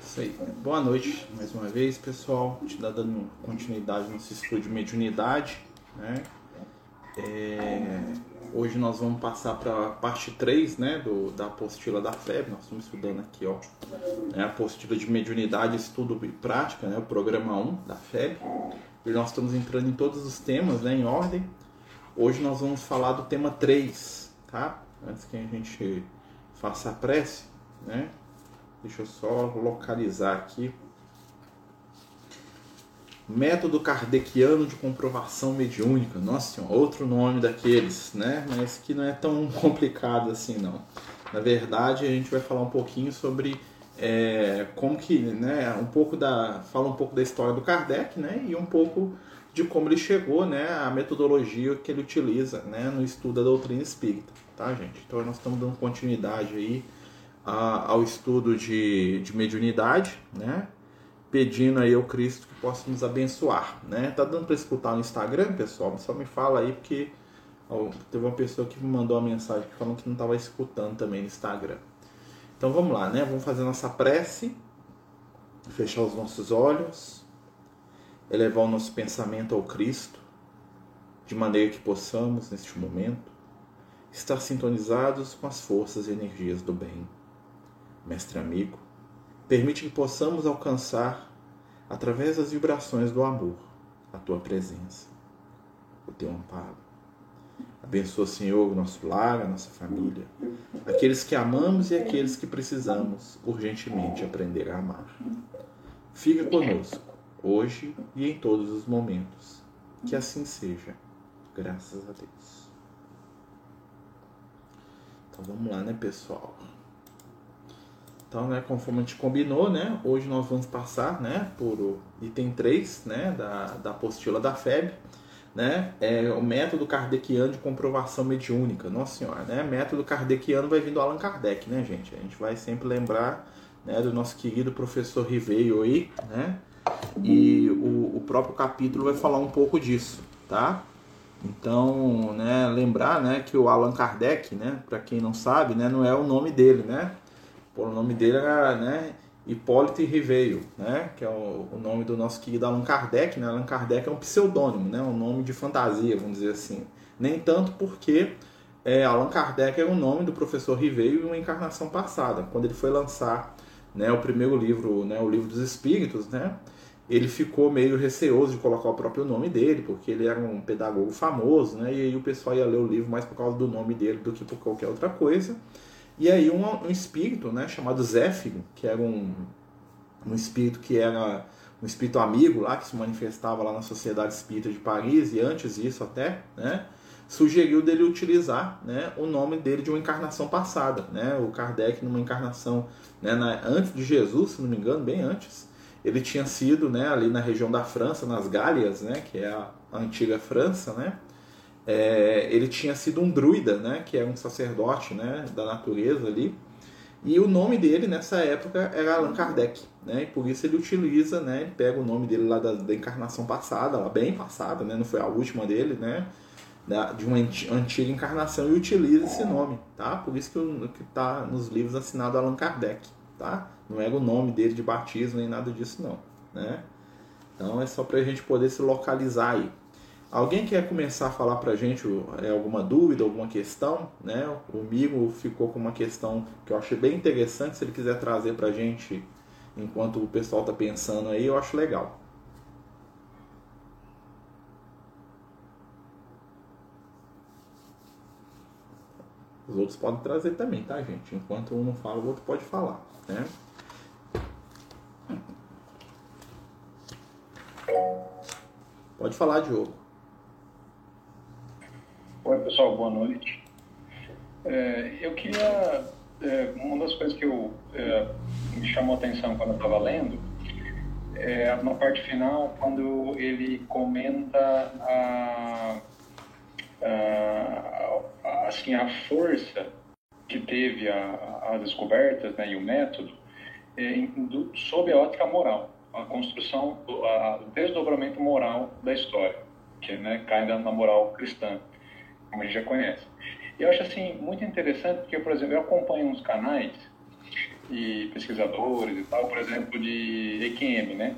Isso aí. Boa noite mais uma vez, pessoal. Te dá dando continuidade no nosso estudo de mediunidade. Né? É... Hoje nós vamos passar para a parte 3 né, do, da apostila da FEB. Nós estamos estudando aqui ó, né, a apostila de mediunidade, estudo e prática, né, o programa 1 da FEB. E nós estamos entrando em todos os temas né, em ordem. Hoje nós vamos falar do tema 3, tá? Antes que a gente faça a prece, né? Deixa eu só localizar aqui. Método kardeciano de comprovação mediúnica. Nossa senhora, outro nome daqueles, né? Mas que não é tão complicado assim, não. Na verdade, a gente vai falar um pouquinho sobre é, como que, né? Um pouco da, fala um pouco da história do Kardec, né? E um pouco de como ele chegou, né? A metodologia que ele utiliza, né? No estudo da doutrina espírita, tá, gente? Então nós estamos dando continuidade aí a, ao estudo de, de mediunidade, né? pedindo aí ao Cristo que possa nos abençoar, né? Tá dando para escutar no Instagram, pessoal? Só me fala aí porque ó, teve uma pessoa que me mandou uma mensagem falando que não estava escutando também no Instagram. Então vamos lá, né? Vamos fazer nossa prece, fechar os nossos olhos, elevar o nosso pensamento ao Cristo, de maneira que possamos neste momento estar sintonizados com as forças e energias do bem. Mestre amigo, Permite que possamos alcançar, através das vibrações do amor, a tua presença, o teu amparo. Abençoa, Senhor, o nosso lar, a nossa família, aqueles que amamos e aqueles que precisamos urgentemente aprender a amar. Fica conosco, hoje e em todos os momentos. Que assim seja, graças a Deus. Então vamos lá, né, pessoal? Então, né, conforme a gente combinou, né, hoje nós vamos passar, né, por item 3, né, da, da apostila da FEB, né, é o método kardeciano de comprovação mediúnica. Nossa senhora, né, método kardeciano vai vir do Allan Kardec, né, gente? A gente vai sempre lembrar, né, do nosso querido professor Riveio aí, né, e o, o próprio capítulo vai falar um pouco disso, tá? Então, né, lembrar, né, que o Allan Kardec, né, para quem não sabe, né, não é o nome dele, né? Pô, o nome dele era né, Hipólito Riveio, né, que é o, o, nome do nosso querido Allan Kardec. Né? Allan Kardec é um pseudônimo, né, um nome de fantasia, vamos dizer assim. Nem tanto porque é, Allan Kardec era o nome do professor Riveio em uma encarnação passada, quando ele foi lançar né, o primeiro livro, né, o livro dos Espíritos, né, ele ficou meio receoso de colocar o próprio nome dele, porque ele era um pedagogo famoso, né, e aí o pessoal ia ler o livro mais por causa do nome dele do que por qualquer outra coisa. E aí um, um espírito, né, chamado Zéfiro, que era um, um espírito que era um espírito amigo lá, que se manifestava lá na Sociedade Espírita de Paris, e antes disso até, né, sugeriu dele utilizar né, o nome dele de uma encarnação passada. Né? O Kardec, numa encarnação né, na, antes de Jesus, se não me engano, bem antes, ele tinha sido né, ali na região da França, nas Gálias, né, que é a, antiga França, né, é, ele tinha sido um druida, né, que é um sacerdote né, da natureza ali, e o nome dele nessa época era Allan Kardec, né, e por isso ele utiliza, né, ele pega o nome dele lá da, da encarnação passada, lá bem passada, né, não foi a última dele, né, de uma antiga encarnação e utiliza esse nome, tá? Por isso que está nos livros assinado Allan Kardec, tá? Não era o nome dele de batismo nem nada disso não, né? Então é só para a gente poder se localizar aí. Alguém quer começar a falar para a gente é, alguma dúvida, alguma questão? Né? O Migo ficou com uma questão que eu achei bem interessante. Se ele quiser trazer para a gente enquanto o pessoal está pensando aí, eu acho legal. Os outros podem trazer também, tá, gente? Enquanto um não fala, o outro pode falar, né? Pode falar, Diogo. Oi, pessoal, boa noite. É, eu queria. É, uma das coisas que eu, é, me chamou a atenção quando eu estava lendo é na parte final, quando ele comenta a, a, assim, a força que teve a, as descobertas né, e o método é, do, sob a ótica moral, a construção, o desdobramento moral da história, que né, cai na moral cristã como a gente já conhece. E eu acho assim muito interessante porque, por exemplo, eu acompanho uns canais e pesquisadores e tal, por exemplo, de EQM, né?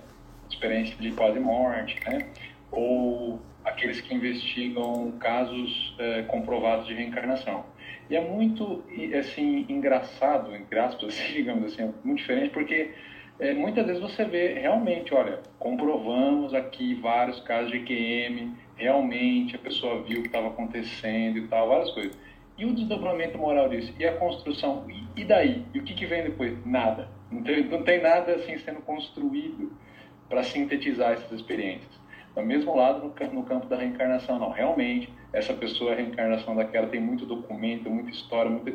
Experiência de quase morte, né? Ou aqueles que investigam casos é, comprovados de reencarnação. E é muito, assim, engraçado, entre aspas, digamos assim, muito diferente, porque é, muitas vezes você vê realmente, olha, comprovamos aqui vários casos de EQM, realmente a pessoa viu o que estava acontecendo e tal, várias coisas. E o desdobramento moral disso? E a construção? E, daí? E o que, que vem depois? Nada. Não tem, não tem nada assim sendo construído para sintetizar essas experiências. Do mesmo lado, no, no campo da reencarnação, não. Realmente, essa pessoa, a reencarnação daquela, tem muito documento, muita história, muita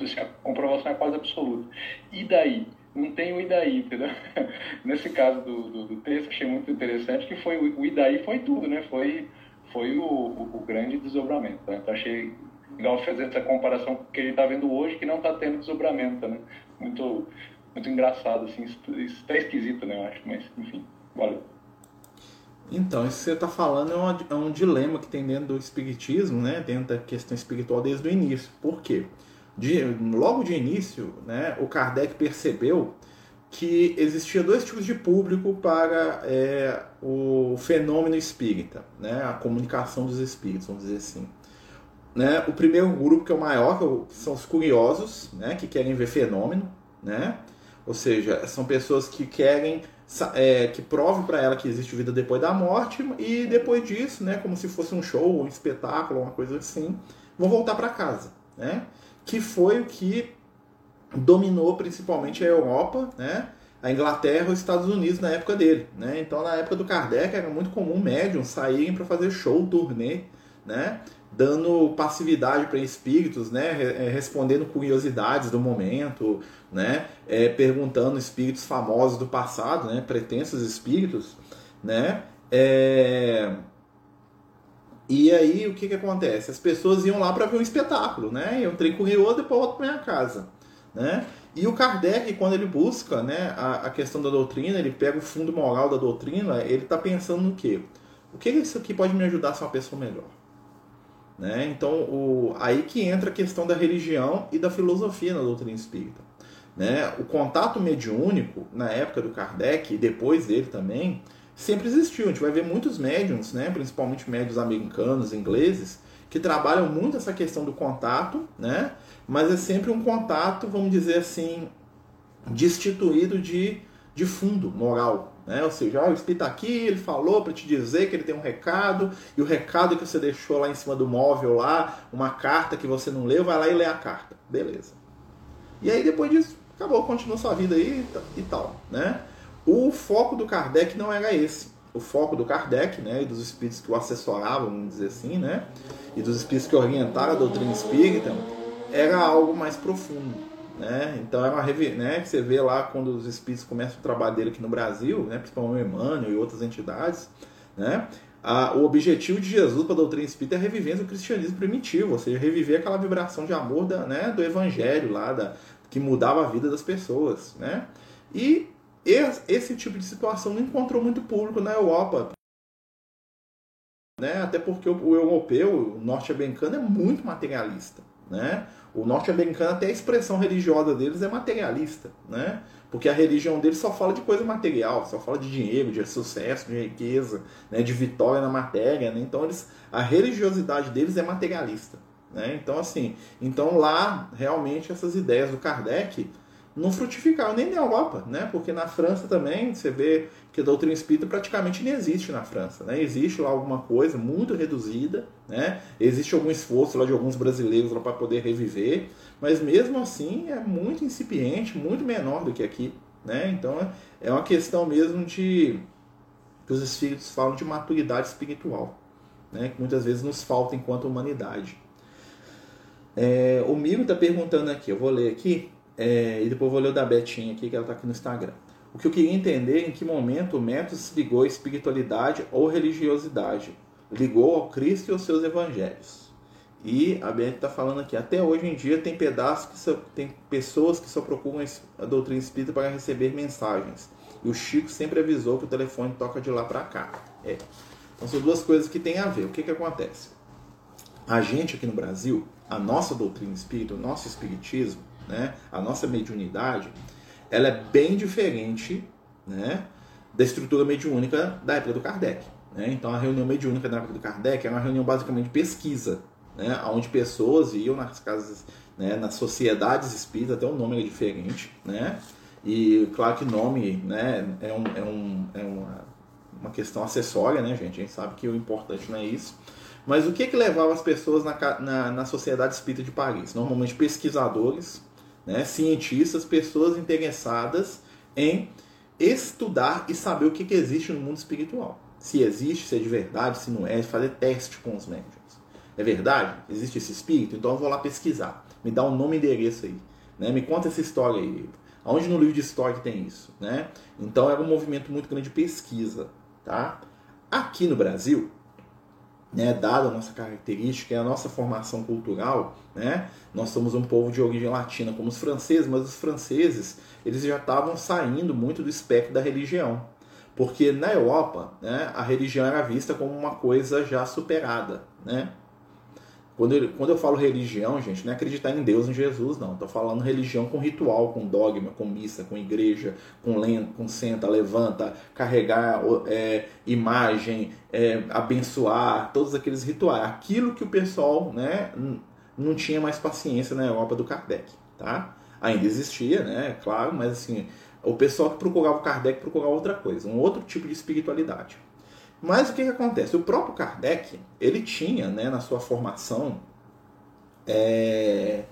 assim, a comprovação é quase absoluta. E daí? Não tem o e daí, entendeu? Nesse caso do, do, do, texto, achei muito interessante que foi o, o e daí foi tudo, né? Foi, foi o, o, o grande desdobramento. Né? Então, achei legal fazer essa comparação com o que a gente está vendo hoje, que não está tendo desdobramento, né? Muito, muito engraçado, assim, isso tá esquisito, né, eu acho, mas, enfim, valeu. Então, isso que você está falando é, é, um dilema que tem dentro do espiritismo, né? dentro da questão espiritual desde o início. Por quê? De, logo de início, né, o Kardec percebeu que existia dois tipos de público para é, o fenômeno espírita, né, a comunicação dos espíritos, vamos dizer assim. Né, o primeiro grupo, que é o maior, que são os curiosos, né, que querem ver fenômeno, né, ou seja, são pessoas que querem é, que prove para ela que existe vida depois da morte e depois disso, né, como se fosse um show, um espetáculo, uma coisa assim, vão voltar para casa, né? Que foi o que dominou principalmente a Europa, né? A Inglaterra e os Estados Unidos na época dele, né? Então na época do Kardec era muito comum médiums saírem para fazer show, turnê, né? dando passividade para espíritos, né, é, respondendo curiosidades do momento, né, é, perguntando espíritos famosos do passado, né, pretensos espíritos, né, é... e aí o que que acontece? As pessoas iam lá para ver um espetáculo, né, eu trem curioso depois volto para minha casa, né, e o Kardec, quando ele busca né, a, a, questão da doutrina, ele pega o fundo moral da doutrina, ele está pensando no quê? O que isso aqui pode me ajudar a ser uma pessoa melhor? Né? Então, o, aí que entra a questão da religião e da filosofia na doutrina espírita. Né? O contato mediúnico, na época do Kardec e depois dele também, sempre existiu. A gente vai ver muitos médiums, né? principalmente médiums americanos, ingleses, que trabalham muito essa questão do contato, né? mas é sempre um contato, vamos dizer assim, destituído de, de fundo moral, né? Ou seja, o Espírito tá aqui, ele falou para te dizer que ele tem um recado, e o recado que você deixou lá em cima do móvel lá, uma carta que você não leu, vai lá e lê a carta. Beleza. E aí depois disso, acabou, continua sua vida aí e tal. Né? O foco do Kardec não era esse. O foco do Kardec, né, e dos espíritos que o assessoravam, vamos dizer assim, né, e dos espíritos que orientaram a doutrina espírita, era algo mais profundo né? Então é uma né, que você vê lá quando os espíritos começam o trabalho dele aqui no Brasil, né, principalmente o Emmanuel e outras entidades, né? O objetivo de Jesus para a doutrina espírita é a revivência do cristianismo primitivo, ou seja, reviver aquela vibração de amor da, né, do evangelho lá, da, que mudava a vida das pessoas. Né? E esse tipo de situação não encontrou muito público na Europa. Né? Até porque o, europeu, o norte-americano, é muito materialista. Né? O norte-americano, até a expressão religiosa deles é materialista, né? Porque a religião deles só fala de coisa material, só fala de dinheiro, de sucesso, de riqueza, né? de vitória na matéria, né? Então eles, a religiosidade deles é materialista, né? Então assim, então lá realmente essas ideias do Kardec não frutificaram nem na Europa, né? Porque na França também você vê que a doutrina espírita praticamente nem existe na França, né? Existe lá alguma coisa muito reduzida, né? Existe algum esforço lá de alguns brasileiros para poder reviver, mas mesmo assim é muito incipiente, muito menor do que aqui, né? Então é uma questão mesmo de que os espíritos falam de maturidade espiritual, né? Que muitas vezes nos falta enquanto humanidade. É, o Miro está perguntando aqui, eu vou ler aqui. É, e depois vou ler o da Betinha aqui, que ela está aqui no Instagram. O que eu queria entender é em que momento o método se ligou à espiritualidade ou religiosidade, ligou ao Cristo e aos seus evangelhos. E a Beth está falando aqui, até hoje em dia tem pedaços que só, tem pessoas que só procuram a doutrina espírita para receber mensagens. E o Chico sempre avisou que o telefone toca de lá para cá. É. Então são duas coisas que têm a ver. O que, que acontece? A gente aqui no Brasil, a nossa doutrina espírita, o nosso espiritismo, né, a nossa mediunidade, ela é bem diferente né, da estrutura mediúnica da época do Kardec. Né? Então a reunião mediúnica da época do Kardec era uma reunião basicamente de pesquisa, né, onde pessoas iam nas casas, né, nas sociedades espíritas, até o nome era diferente, né? E claro que nome né, é, um, é, um, é uma, uma questão acessória, né, gente? A gente sabe que o importante não é isso. Mas o que, que levava as pessoas na, na, na Sociedade Espírita de Paris? Normalmente pesquisadores, né, cientistas, pessoas interessadas em estudar e saber o que, que existe no mundo espiritual. Se existe, se é de verdade, se não é, fazer teste com os médiums. É verdade? Existe esse espírito? Então eu vou lá pesquisar. Me dá um nome e endereço aí. Né? Me conta essa história aí. Aonde no livro de história tem isso? Né? Então era um movimento muito grande de pesquisa. Tá? Aqui no Brasil, né, dada a nossa característica a nossa formação cultural, né, nós somos um povo de origem latina como os franceses, mas os franceses eles já estavam saindo muito do espectro da religião, porque na Europa né, a religião era vista como uma coisa já superada, né? Quando eu, quando eu falo religião, gente, não é acreditar em Deus, em Jesus, não. Estou falando religião com ritual, com dogma, com missa, com igreja, com lento, com senta, levanta, carregar é, imagem, é, abençoar, todos aqueles rituais. Aquilo que o pessoal né, não tinha mais paciência na Europa do Kardec. Tá? Ainda existia, né, claro, mas assim, o pessoal que procurava o Kardec procurava outra coisa, um outro tipo de espiritualidade. Mas o que, que acontece? O próprio Kardec, ele tinha, né, na sua formação, é,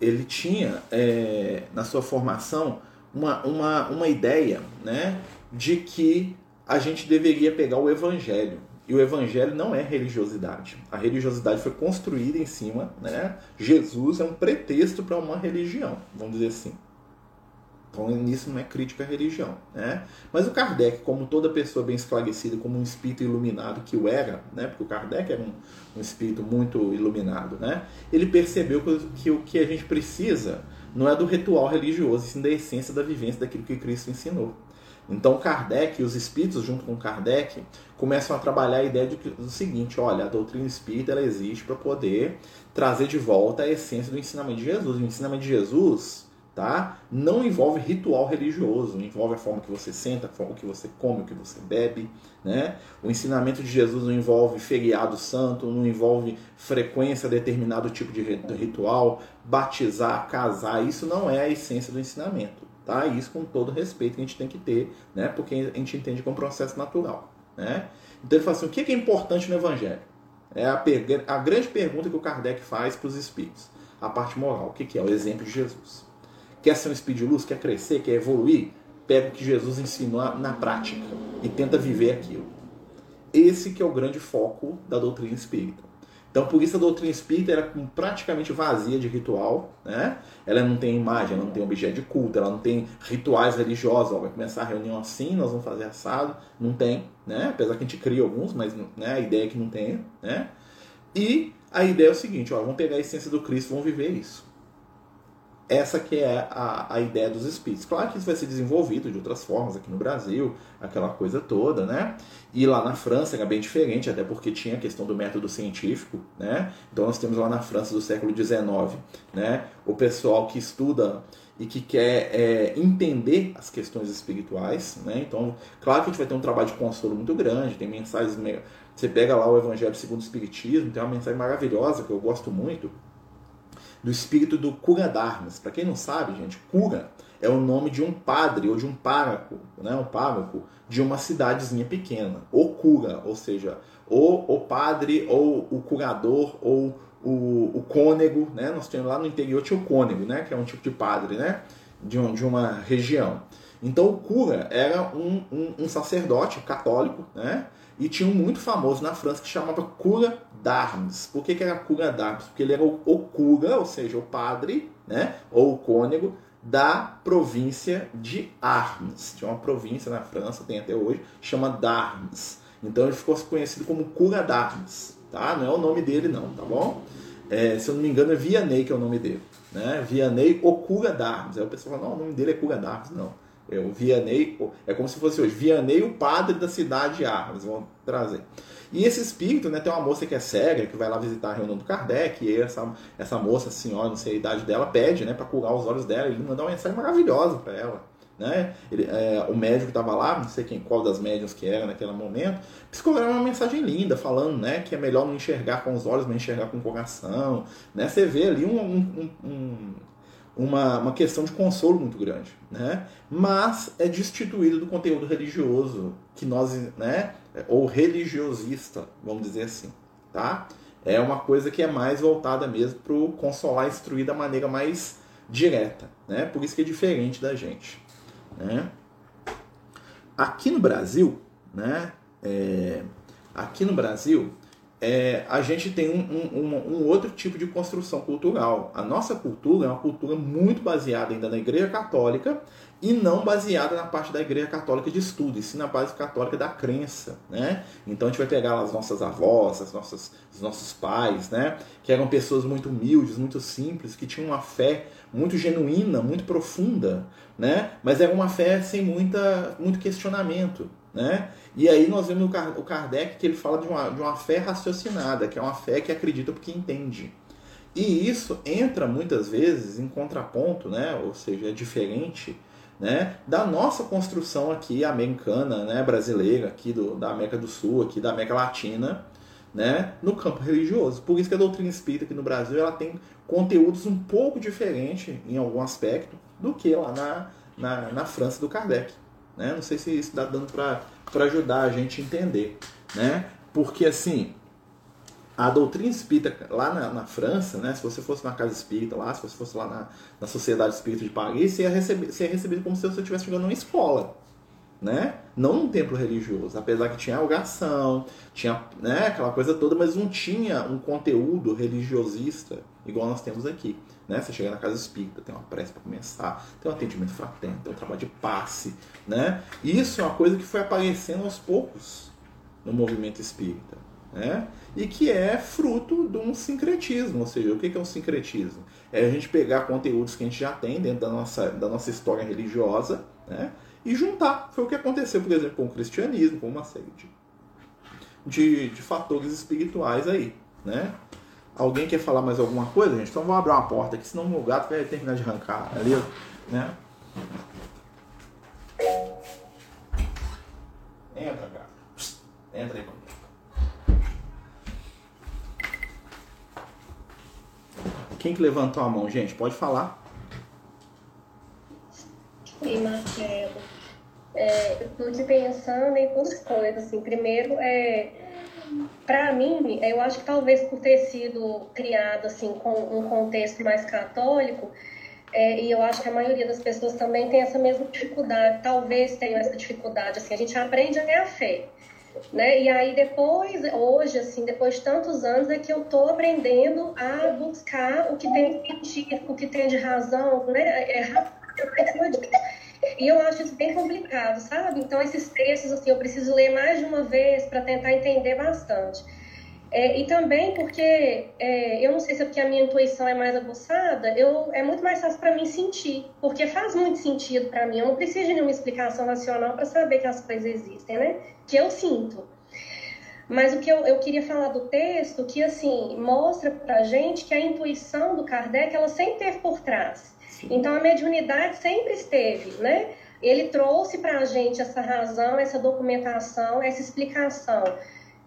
ele tinha é, na sua formação uma, uma, uma ideia né, de que a gente deveria pegar o Evangelho. E o Evangelho não é religiosidade. A religiosidade foi construída em cima. Né? Jesus é um pretexto para uma religião, vamos dizer assim. Então, nisso não é crítica à religião. Né? Mas o Kardec, como toda pessoa bem esclarecida, como um espírito iluminado que o era, né? porque o Kardec era um, um espírito muito iluminado, né? ele percebeu que, que o que a gente precisa não é do ritual religioso, sim da essência da vivência daquilo que Cristo ensinou. Então Kardec e os espíritos junto com Kardec começam a trabalhar a ideia de, do seguinte, olha, a doutrina espírita ela existe para poder trazer de volta a essência do ensinamento de Jesus. O ensinamento de Jesus tá? Não envolve ritual religioso, envolve a forma que você senta, a forma que você come, o que você bebe, né? O ensinamento de Jesus não envolve feriado santo, não envolve frequência determinado tipo de ritual, batizar, casar, isso não é a essência do ensinamento, tá? Isso com todo respeito que a gente tem que ter, né? Porque a gente entende que um processo natural, né? Então ele fala assim, o que é importante no evangelho? É a, a grande pergunta que o Kardec faz para os espíritos. A parte moral, o que é? O exemplo de Jesus. Quer ser um speed luz? Quer crescer? Quer evoluir? Pega o que Jesus ensinou na prática e tenta viver aquilo. Esse que é o grande foco da doutrina espírita. Então, por isso a doutrina espírita era praticamente vazia de ritual, né? Ela não tem imagem, ela não tem objeto de culto, ela não tem rituais religiosos. Ó, vai começar a reunião assim, nós vamos fazer assado. Não tem, né? Apesar que a gente cria alguns, mas né, a ideia é que não tenha, né? E a ideia é o seguinte, ó, vamos pegar a essência do Cristo, vamos viver isso. Essa que é a, a ideia dos espíritos. Claro que isso vai ser desenvolvido de outras formas aqui no Brasil, aquela coisa toda, né? E lá na França era bem diferente, até porque tinha a questão do método científico, né? Então nós temos lá na França do século XIX, né? O pessoal que estuda e que quer é, entender as questões espirituais, né? Então, claro que a gente vai ter um trabalho de consolo muito grande, tem mensagens... Você pega lá o Evangelho segundo o Espiritismo, tem uma mensagem maravilhosa que eu gosto muito, do espírito do cura Dharmas. Para quem não sabe, gente, cura é o nome de um padre ou de um pároco, né, um pároco de uma cidadezinha pequena. O cura, ou seja, o, o padre ou o curador ou o, o cônego, né? Nós temos lá no interior tinha o cônego, né? Que é um tipo de padre, né? De, um, de uma região. Então o cura era um, um, um sacerdote católico, né? E tinha um muito famoso na França que chamava Cura d'Armes. Por que, que era Cura d'Armes? Porque ele era o, o cura, ou seja, o padre, né? ou o cônego, da província de Armes. Tinha uma província na França, tem até hoje, chama d'Armes. Então ele ficou conhecido como Cura d'Armes. Tá? Não é o nome dele não, tá bom? É, se eu não me engano é Vianney que é o nome dele. Né? Vianney, o Cura d'Armes. Aí o pessoal fala, não, o nome dele é Cura d'Armes. Não. É o Vianney, é como se fosse hoje, Vianney, o padre da cidade de Armas, vão trazer. E esse espírito, né, tem uma moça que é cega, que vai lá visitar a reunião do Kardec, e essa, essa moça, senhora, não sei a idade dela, pede, né, para curar os olhos dela, ele manda uma mensagem maravilhosa para ela. Né? Ele, é, o médico estava lá, não sei quem, qual das médias que era naquele momento, psicograma uma mensagem linda, falando né, que é melhor não enxergar com os olhos, mas enxergar com o coração. Né? Você vê ali um, um, um, uma, uma questão de consolo muito grande. Né? Mas é destituído do conteúdo religioso que nós, né, ou religiosista, vamos dizer assim. Tá? É uma coisa que é mais voltada mesmo para o consolar instruir da maneira mais direta. Né? Por isso que é diferente da gente. Né? Aqui no Brasil, né, é, aqui no Brasil, é, a gente tem um, um, um, outro tipo de construção cultural. A nossa cultura é uma cultura muito baseada ainda na Igreja Católica e não baseada na parte da Igreja Católica de estudo, e sim na base católica da crença, né? Então a gente vai pegar as nossas avós, as nossas, os nossos pais, né? Que eram pessoas muito humildes, muito simples, que tinham uma fé muito genuína, muito profunda, né? Mas era uma fé sem muita, muito questionamento, né? E aí nós vemos o Kardec que ele fala de uma, de uma fé raciocinada, que é uma fé que acredita porque entende. E isso entra muitas vezes em contraponto, né? Ou seja, é diferente né, da nossa construção aqui americana, né, brasileira, aqui do, da América do Sul, aqui da América Latina, né, no campo religioso. Por isso que a doutrina espírita aqui no Brasil ela tem conteúdos um pouco diferentes em algum aspecto do que lá na, na, na França do Kardec. Né? Não sei se isso está dando para ajudar a gente a entender. Né? Porque assim, a doutrina espírita lá na, na, França, né, se você fosse na casa espírita lá, se você fosse lá na, na Sociedade Espírita de Paris, você ia, receber, você ia receber como se você estivesse chegando numa escola. Né? Não num templo religioso, apesar que tinha oração, tinha né, aquela coisa toda, mas não tinha um conteúdo religiosista igual nós temos aqui. Né? Você chega na casa espírita, tem uma prece para começar, tem um atendimento fraterno, tem um trabalho de passe. Né? Isso é uma coisa que foi aparecendo aos poucos no movimento espírita né? e que é fruto de um sincretismo. Ou seja, o que é um sincretismo? É a gente pegar conteúdos que a gente já tem dentro da nossa, da nossa história religiosa né? E juntar. Foi o que aconteceu, por exemplo, com o cristianismo, com uma série de, de, de fatores espirituais aí. Né? Alguém quer falar mais alguma coisa, gente? Então vamos abrir uma porta aqui, senão o gato vai terminar de arrancar ali, né? Entra, gato. Entra aí, Quem que levantou a mão, gente? Pode falar. Oi, Marcelo. É, eu estou te pensando em duas coisas. Assim. Primeiro, é, para mim, eu acho que talvez por ter sido criado assim, com um contexto mais católico, é, e eu acho que a maioria das pessoas também tem essa mesma dificuldade, talvez tenham essa dificuldade. Assim, a gente aprende a a fé. Né? E aí depois, hoje, assim, depois de tantos anos, é que eu tô aprendendo a buscar o que tem de sentido, o que tem de razão, né? É, e eu acho isso bem complicado, sabe? Então, esses textos, assim, eu preciso ler mais de uma vez para tentar entender bastante. É, e também porque, é, eu não sei se é porque a minha intuição é mais aguçada, eu, é muito mais fácil para mim sentir, porque faz muito sentido para mim. Eu não preciso de nenhuma explicação racional para saber que as coisas existem, né? Que eu sinto. Mas o que eu, eu queria falar do texto, que assim, mostra pra gente que a intuição do Kardec, ela sempre esteve por trás. Então a mediunidade sempre esteve, né? Ele trouxe para a gente essa razão, essa documentação, essa explicação.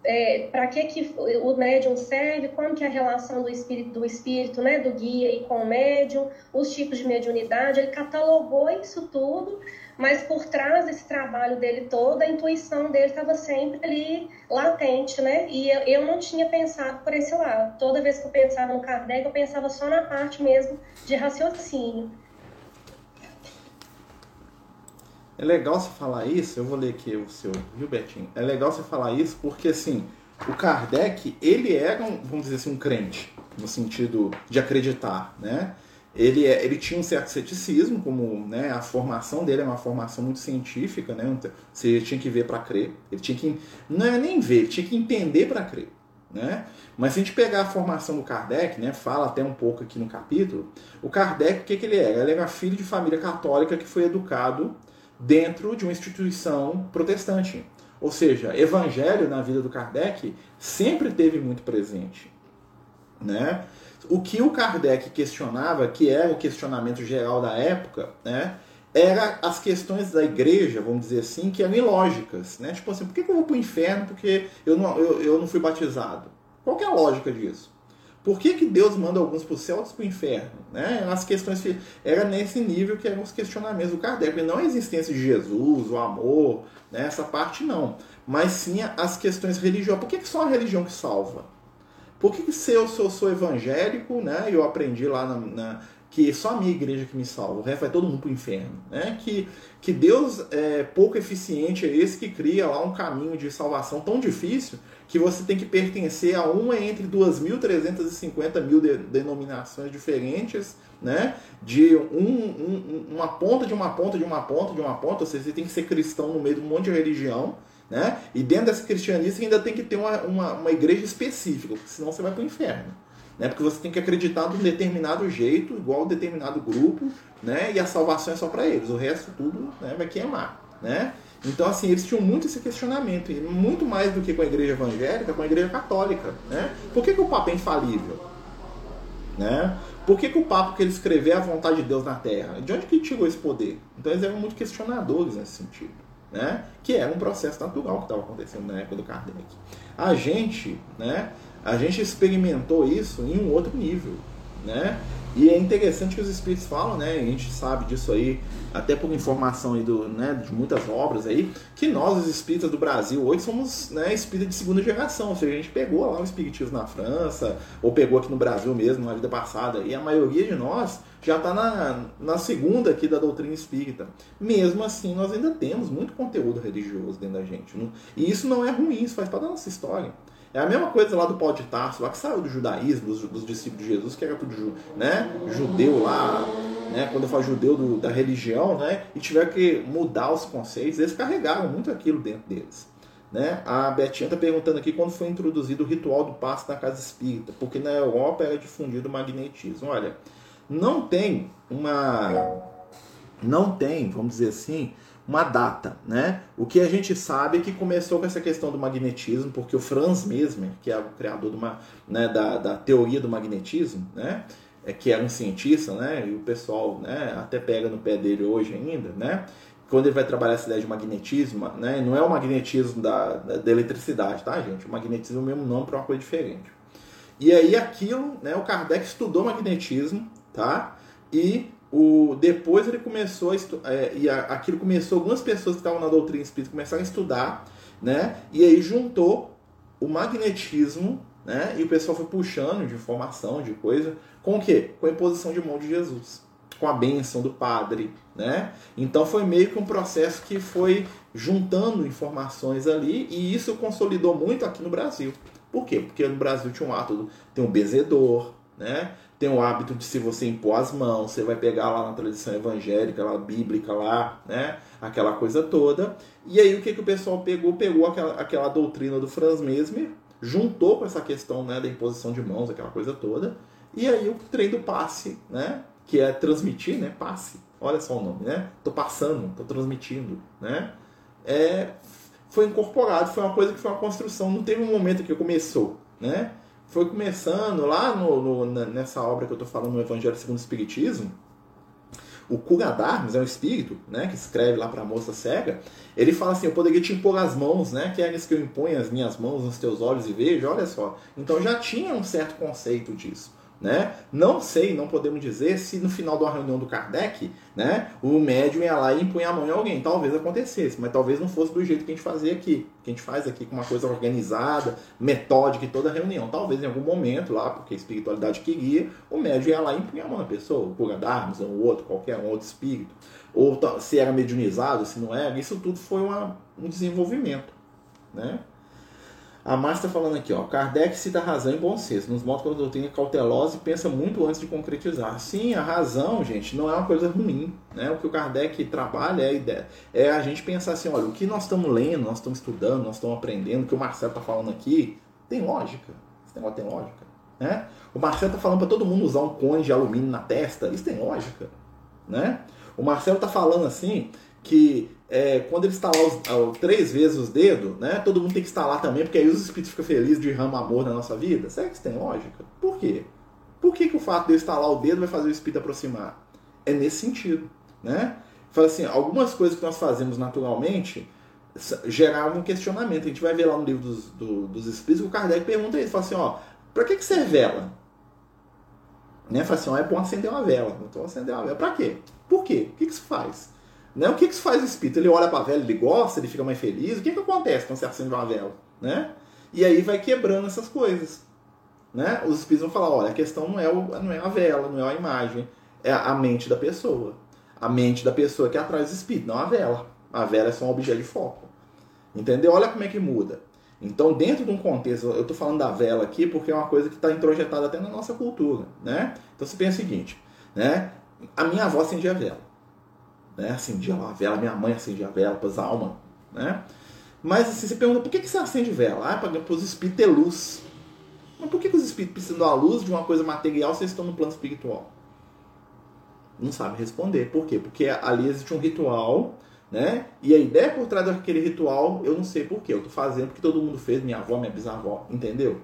É, para que, que o médium serve, como que é a relação do espírito, do espírito, né, do guia e com o médium, os tipos de mediunidade, ele catalogou isso tudo, mas por trás desse trabalho dele todo, a intuição dele estava sempre ali latente, né, e eu, eu não tinha pensado por esse lado. Toda vez que eu pensava no Kardec, eu pensava só na parte mesmo de raciocínio. É legal você falar isso, eu vou ler aqui o seu, viu, Betinho? É legal você falar isso porque, assim, o Kardec, ele era, um, vamos dizer assim, um crente, no sentido de acreditar, né? Ele, é, ele tinha um certo ceticismo, como né, a formação dele é uma formação muito científica, né? Então, você tinha que ver para crer. Ele tinha que, não é nem ver, ele tinha que entender para crer. Né? Mas se a gente pegar a formação do Kardec, né, fala até um pouco aqui no capítulo, o Kardec, o que, que ele era? Ele era filho de família católica que foi educado dentro de uma instituição protestante. Ou seja, evangelho na vida do Kardec sempre teve muito presente. Né? O que o Kardec questionava, que era o questionamento geral da época, né? era as questões da igreja, vamos dizer assim, que eram ilógicas. Né? Tipo assim, por que eu vou para o inferno porque eu não, eu, eu não fui batizado? Qual é a lógica disso? Por que, que Deus manda alguns para o céu e outros para o inferno? Né? As questões era nesse nível que eram os questionamentos do Kardec. Não a existência de Jesus, o amor, né? essa parte não. Mas sim as questões religiosas. Por que, que só a religião que salva? Por que, que se eu sou, sou evangélico, né? eu aprendi lá na, na, que só a minha igreja que me salva, o resto vai todo mundo para o inferno. Né? Que, que Deus é pouco eficiente é esse que cria lá um caminho de salvação tão difícil que você tem que pertencer a uma entre 2.350 mil de, denominações diferentes, né? De um, um, uma ponta de uma ponta de uma ponta de uma ponta, ou seja, você tem que ser cristão no meio de um monte de religião, né? E dentro dessa cristianismo ainda tem que ter uma, uma, uma igreja específica, senão você vai para o inferno. Né? Porque você tem que acreditar de um determinado jeito, igual um determinado grupo, né? E a salvação é só para eles, o resto tudo né, vai queimar, né? Então, assim, eles tinham muito esse questionamento, e muito mais do que com a igreja evangélica, com a igreja católica. Né? Por que, que o Papa é infalível? Né? Por que, que o Papa que ele escrever a vontade de Deus na Terra? De onde que ele tirou esse poder? Então eles eram muito questionadores nesse sentido. Né? Que era um processo natural que estava acontecendo na época do Kardec. A gente, né? A gente experimentou isso em um outro nível. Né? E é interessante que os espíritos falam, né? A gente sabe disso aí, até por informação aí do, né, de muitas obras aí, que nós, os espíritas do Brasil, hoje somos né, espíritas de segunda geração. Ou seja, a gente pegou lá o espiritismo na França, ou pegou aqui no Brasil mesmo, na vida passada, e a maioria de nós já está na, na segunda aqui da doutrina espírita. Mesmo assim, nós ainda temos muito conteúdo religioso dentro da gente. E isso não é ruim, isso faz parte da nossa história. É a mesma coisa lá do Pau de Tarso, lá que saiu do judaísmo, dos, dos discípulos de Jesus, que era tudo né, judeu lá, né, quando eu falo judeu do, da religião, né, e tiveram que mudar os conceitos, eles carregaram muito aquilo dentro deles. Né? A Betinha está perguntando aqui quando foi introduzido o ritual do passo na casa espírita, porque na Europa era difundido o magnetismo. Olha, não tem uma. Não tem, vamos dizer assim, uma data, né? O que a gente sabe é que começou com essa questão do magnetismo, porque o Franz Mesmer, que é o criador uma, né, da, da teoria do magnetismo, né? É, que era um cientista, né? E o pessoal né, até pega no pé dele hoje ainda, né? Quando ele vai trabalhar essa ideia de magnetismo, né? Não é o magnetismo da, da, da eletricidade, tá, gente? O magnetismo é o mesmo nome para uma coisa diferente. E aí aquilo, né? O Kardec estudou magnetismo, tá? E o, depois ele começou a é, e a, aquilo começou, algumas pessoas que estavam na doutrina espírita começaram a estudar, né? E aí juntou o magnetismo, né? E o pessoal foi puxando de informação, de coisa, com o quê? Com a imposição de mão de Jesus, com a bênção do padre, né? Então foi meio que um processo que foi juntando informações ali e isso consolidou muito aqui no Brasil. Por quê? Porque no Brasil tinha um ato, tem um bezedor, né? Tem o hábito de se você impor as mãos, você vai pegar lá na tradição evangélica, lá bíblica lá, né? Aquela coisa toda. E aí o que, que o pessoal pegou? Pegou aquela, aquela doutrina do Franz Mesmer, juntou com essa questão né, da imposição de mãos, aquela coisa toda. E aí o trem do passe, né? Que é transmitir, né? Passe. Olha só o nome, né? Tô passando, tô transmitindo, né? É, foi incorporado, foi uma coisa que foi uma construção, não teve um momento que começou, né? Foi começando lá no, no, nessa obra que eu estou falando, no Evangelho segundo o Espiritismo, o Kugadarmes é um espírito, né, que escreve lá para a moça cega. Ele fala assim: Eu poderia te impor as mãos, né? Queres que eu imponha as minhas mãos nos teus olhos e veja? Olha só. Então já tinha um certo conceito disso. Né? Não sei, não podemos dizer se no final de uma reunião do Kardec, né, o médium ia lá e impunha a mão em alguém. Talvez acontecesse, mas talvez não fosse do jeito que a gente fazia aqui. Que a gente faz aqui com uma coisa organizada, metódica em toda reunião. Talvez em algum momento lá, porque a espiritualidade queria, o médium ia lá e impunha a mão na pessoa, o Pura Darmos, ou outro, qualquer um outro espírito. Ou se era mediunizado, se não era. Isso tudo foi uma, um desenvolvimento. Né? A Márcia está falando aqui, ó, Kardec cita razão em bom senso, nos mostra que a doutrina é cautelosa e pensa muito antes de concretizar. Sim, a razão, gente, não é uma coisa ruim. Né? O que o Kardec trabalha é a ideia. É a gente pensar assim, olha, o que nós estamos lendo, nós estamos estudando, nós estamos aprendendo, o que o Marcelo está falando aqui, tem lógica. Esse negócio tem lógica. Né? O Marcelo está falando para todo mundo usar um cone de alumínio na testa, isso tem lógica. Né? O Marcelo está falando assim que é, quando ele estalar os, três vezes os dedos, né, todo mundo tem que instalar também, porque aí os espíritos ficam felizes de derramar amor na nossa vida? Será que isso tem lógica? Por quê? Por que, que o fato de eu instalar o dedo vai fazer o espírito aproximar? É nesse sentido, né? Fala assim, algumas coisas que nós fazemos naturalmente geravam um questionamento. A gente vai ver lá no livro dos, do, dos espíritos que o Kardec pergunta isso, fala assim, ó, para que, que serve vela? Né? Fala assim, ó, é bom acender uma vela. Então acender uma vela. Para quê? Por quê? O que, que isso faz? Né? O que, que faz o espírito? Ele olha para a vela, ele gosta, ele fica mais feliz. O que, que acontece quando você acende uma vela? Né? E aí vai quebrando essas coisas. Né? Os espíritos vão falar, olha, a questão não é, o, não é a vela, não é a imagem, é a mente da pessoa. A mente da pessoa que atrai os espíritos, não a vela. A vela é só um objeto de foco. Entendeu? Olha como é que muda. Então, dentro de um contexto, eu estou falando da vela aqui porque é uma coisa que está introjetada até na nossa cultura, né? Então, você pensa o seguinte, né? A minha avó acendia a vela né? Acendia uma vela, minha mãe acendia a vela as almas, né? Mas assim, você pergunta, por que, que você acende vela? Ah, para os espíritos ter luz. Mas por que, que os espíritos precisam da luz de uma coisa material se eles estão no plano espiritual? Não sabe responder. Por quê? Porque ali existe um ritual, né? E a ideia por trás daquele ritual, eu não sei por quê. Eu estou fazendo porque todo mundo fez, minha avó, minha bisavó, entendeu?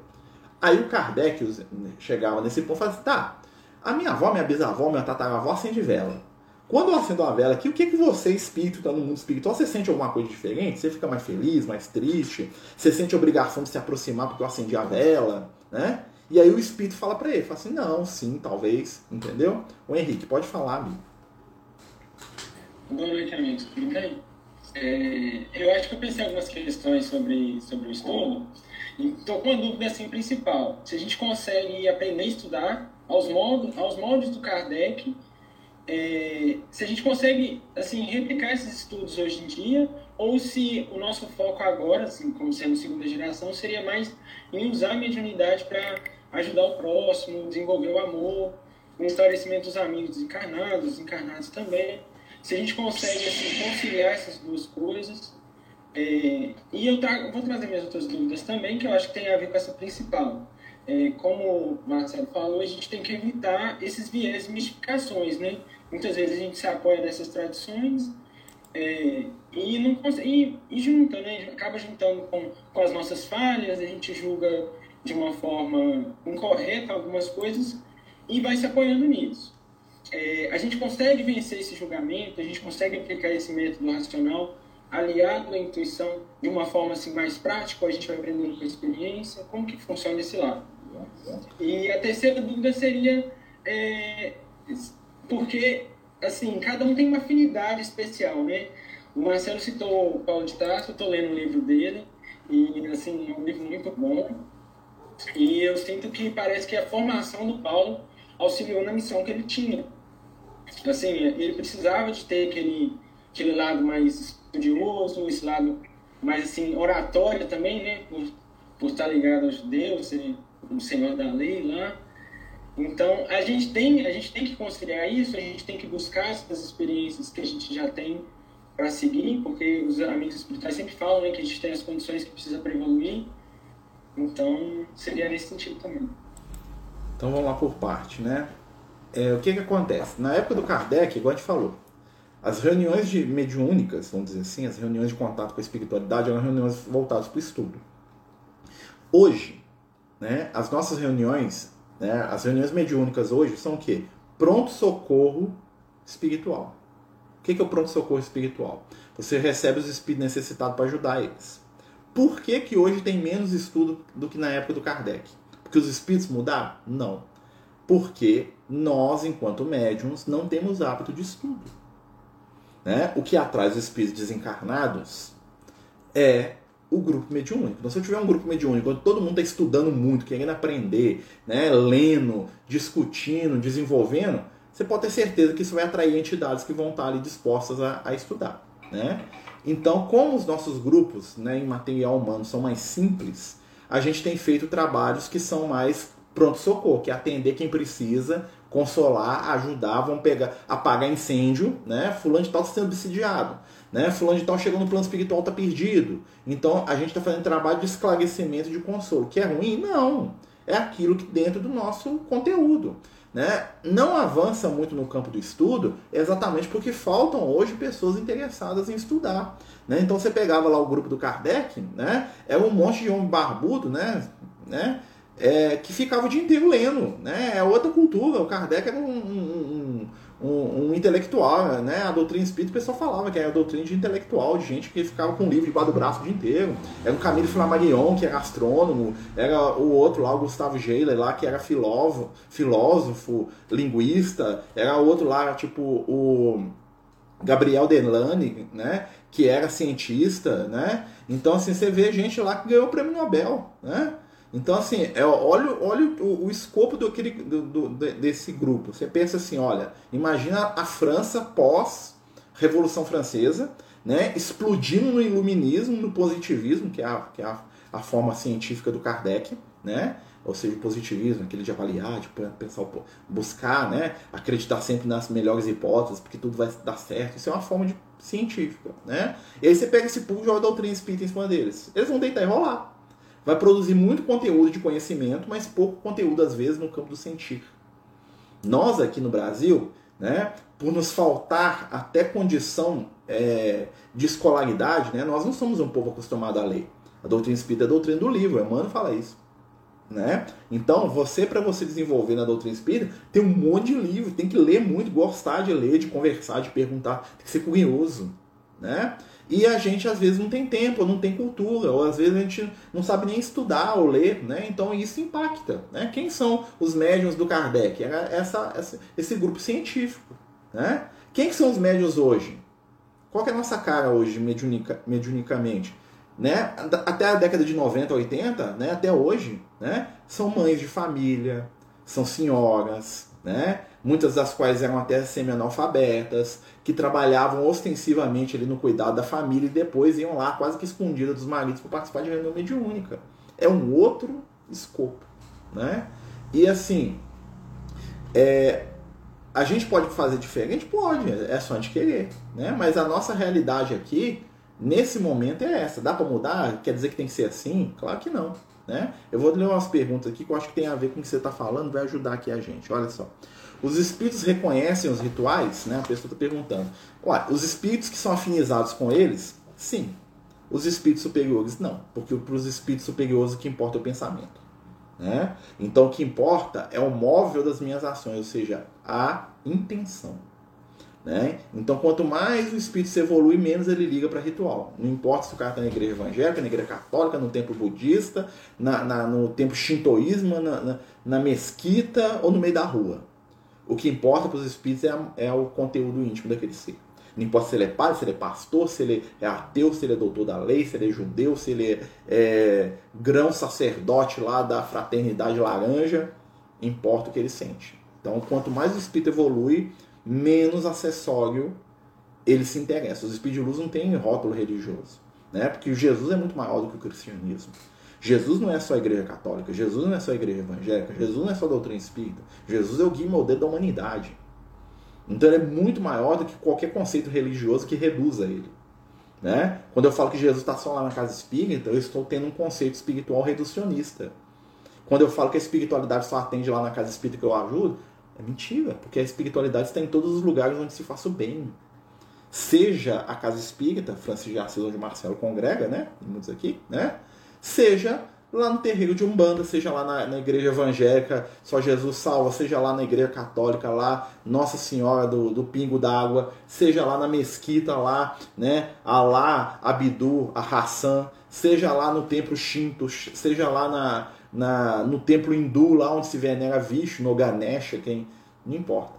Aí o Kardec chegava nesse ponto e falava assim, tá, a minha avó, minha bisavó, minha tataravó acende vela. Quando eu acendo uma vela aqui, o que, que você, espírito, está no mundo espiritual, você sente alguma coisa diferente? Você fica mais feliz, mais triste? Você sente a obrigação de se aproximar porque eu acendi a vela? Né? E aí o espírito fala para ele, fala assim, não, sim, talvez, entendeu? O Henrique, pode falar, amigo. Boa noite, amigos. Tudo bem? É, eu acho que eu pensei algumas questões sobre, sobre o estudo estou com uma dúvida assim, principal. Se a gente consegue aprender a estudar aos moldes, aos moldes do Kardec é, se a gente consegue assim replicar esses estudos hoje em dia ou se o nosso foco agora, assim, como sendo segunda geração, seria mais em usar a mediunidade para ajudar o próximo, desenvolver o amor, o esclarecimento dos amigos desencarnados, encarnados também. Se a gente consegue assim, conciliar essas duas coisas. É, e eu vou trazer minhas outras dúvidas também, que eu acho que tem a ver com essa principal. É, como o Marcelo falou, a gente tem que evitar esses viés de mistificações, né? Muitas vezes a gente se apoia dessas tradições é, e não e, e junta, né? Acaba juntando com, com as nossas falhas, a gente julga de uma forma incorreta algumas coisas e vai se apoiando nisso. É, a gente consegue vencer esse julgamento, a gente consegue aplicar esse método racional aliado à intuição de uma forma assim mais prática, a gente vai aprendendo com a experiência, como que funciona esse lado. E a terceira dúvida seria é, porque, assim, cada um tem uma afinidade especial, né? O Marcelo citou o Paulo de Tarso, eu estou lendo o livro dele, e, assim, é um livro muito bom. E eu sinto que parece que a formação do Paulo auxiliou na missão que ele tinha. Assim, ele precisava de ter aquele, aquele lado mais estudioso, esse lado mais, assim, oratório também, né? Por, por estar ligado aos judeus, ser o senhor da lei lá. Então, a gente tem, a gente tem que conciliar isso, a gente tem que buscar essas experiências que a gente já tem para seguir, porque os amigos espirituais sempre falam né, que a gente tem as condições que precisa para evoluir. Então, seria nesse sentido também. Então, vamos lá por parte, né? É, o que que acontece? Na época do Kardec, igual a gente falou, as reuniões de mediúnicas, vamos dizer assim, as reuniões de contato com a espiritualidade eram reuniões voltadas para o estudo. Hoje, né, as nossas reuniões né? As reuniões mediúnicas hoje são o quê? Pronto-socorro espiritual. O que é o pronto-socorro espiritual? Você recebe os espíritos necessitados para ajudar eles. Por que, que hoje tem menos estudo do que na época do Kardec? Porque os espíritos mudaram? Não. Porque nós, enquanto médiums, não temos hábito de estudo. Né? O que atrai os espíritos desencarnados é o grupo mediúnico. Então, se eu tiver um grupo mediúnico onde todo mundo está estudando muito, querendo aprender, né, lendo, discutindo, desenvolvendo, você pode ter certeza que isso vai atrair entidades que vão estar ali dispostas a, a estudar. Né? Então, como os nossos grupos né, em material humano são mais simples, a gente tem feito trabalhos que são mais pronto-socorro, que é atender quem precisa, consolar, ajudar, vão pegar, apagar incêndio, né? Fulano de tal está sendo obsidiado né? Fulano de tal chegou no plano espiritual, está perdido. Então a gente está fazendo trabalho de esclarecimento, de consolo. Que é ruim? Não. É aquilo que dentro do nosso conteúdo. né, não avança muito no campo do estudo exatamente porque faltam hoje pessoas interessadas em estudar. Né? Então você pegava lá o grupo do Kardec, né, era um monte de homem barbudo, né, né, é, que ficava o dia inteiro lendo. Né? É outra cultura. O Kardec era um, um, um, um, intelectual, né? A doutrina espírita, o pessoal falava que era a doutrina de intelectual, de gente que ficava com um livro debaixo do braço o dia inteiro. Era o Camilo Flammarion, que era astrônomo, era o outro lá, o Gustavo Geiler, lá, que era filósofo, filósofo, linguista, era outro lá, tipo o Gabriel Delane, né? Que era cientista, né? Então, assim, você vê gente lá que ganhou o prêmio Nobel, né? Então, assim, é, olha, olha o, o escopo do, do, do, desse grupo. Você pensa assim, olha, imagina a França pós Revolução Francesa, né, explodindo no iluminismo, no positivismo, que é a, que é a, a forma científica do Kardec, né, ou seja, o positivismo, aquele de avaliar, de pensar, buscar, né, acreditar sempre nas melhores hipóteses, porque tudo vai dar certo. Isso é uma forma de científica, né? E aí você pega esse público e joga a doutrina espírita em cima deles. Eles vão deitar e rolar vai produzir muito conteúdo de conhecimento, mas pouco conteúdo, às vezes, no campo do sentir. Nós, aqui no Brasil, né, por nos faltar até condição é, de escolaridade, né, nós não somos um povo acostumado a ler. A doutrina espírita é a doutrina do livro, Emmanuel fala isso. Né? Então, você, para você desenvolver na doutrina espírita, tem um monte de livro, tem que ler muito, gostar de ler, de conversar, de perguntar, tem que ser curioso. Né? E a gente às vezes não tem tempo, não tem cultura, ou às vezes a gente não sabe nem estudar ou ler, né? Então isso impacta. Né? Quem são os médiums do Kardec? Era essa, essa, esse grupo científico. Né? Quem são os médiums hoje? Qual é a nossa cara hoje, mediunica, mediunicamente? Né? Até a década de 90, 80, né? até hoje, né? são mães de família, são senhoras, né? muitas das quais eram até semi-analfabetas, que trabalhavam ostensivamente ali no cuidado da família e depois iam lá quase que escondidas dos maridos para participar de reunião mediúnica. É um outro escopo. Né? E assim, é, a gente pode fazer diferente? Pode, é só a gente querer. Né? Mas a nossa realidade aqui, nesse momento, é essa. Dá para mudar? Quer dizer que tem que ser assim? Claro que não. Né? Eu vou ler umas perguntas aqui que eu acho que tem a ver com o que você está falando, vai ajudar aqui a gente. Olha só. Os espíritos reconhecem os rituais? Né? A pessoa está perguntando. Olha, os espíritos que são afinizados com eles? Sim. Os espíritos superiores, não. Porque para os espíritos superiores o que importa é o pensamento. Né? Então o que importa é o móvel das minhas ações, ou seja, a intenção. Né? Então, quanto mais o espírito se evolui, menos ele liga para ritual. Não importa se o cara está na igreja evangélica, na igreja católica, no templo budista, na, na no templo shintoísmo, na, na, na, mesquita ou no meio da rua. O que importa para os espíritos é, a, é, o conteúdo íntimo daquele ser. Não importa se ele é padre, se ele é pastor, se ele é ateu, se ele é doutor da lei, se ele é judeu, se ele é, é grão sacerdote lá da fraternidade laranja, importa o que ele sente. Então, quanto mais o espírito evolui, menos acessório ele se interessa. Os espíritos não têm rótulo religioso, né? porque Jesus é muito maior do que o cristianismo. Jesus não é só a igreja católica, Jesus não é só a igreja evangélica, Jesus não é só a doutrina espírita. Jesus é o guia e modelo da humanidade. Então ele é muito maior do que qualquer conceito religioso que reduza ele. Né? Quando eu falo que Jesus está só lá na casa espírita, eu estou tendo um conceito espiritual reducionista. Quando eu falo que a espiritualidade só atende lá na casa espírita que eu ajudo, é mentira, porque a espiritualidade está em todos os lugares onde se faça o bem. Seja a casa espírita, Francis de Assis, onde Marcelo congrega, né? Muitos aqui, né? seja lá no terreiro de Umbanda, seja lá na, na, igreja evangélica, só Jesus salva, seja lá na igreja católica, lá Nossa Senhora do, do Pingo d'Água, seja lá na mesquita, lá, né, Alá, Abidu, a Hassan, seja lá no templo Shinto, seja lá na, na, no templo hindu, lá onde se venera Vishnu, no Ganesha, quem, não importa,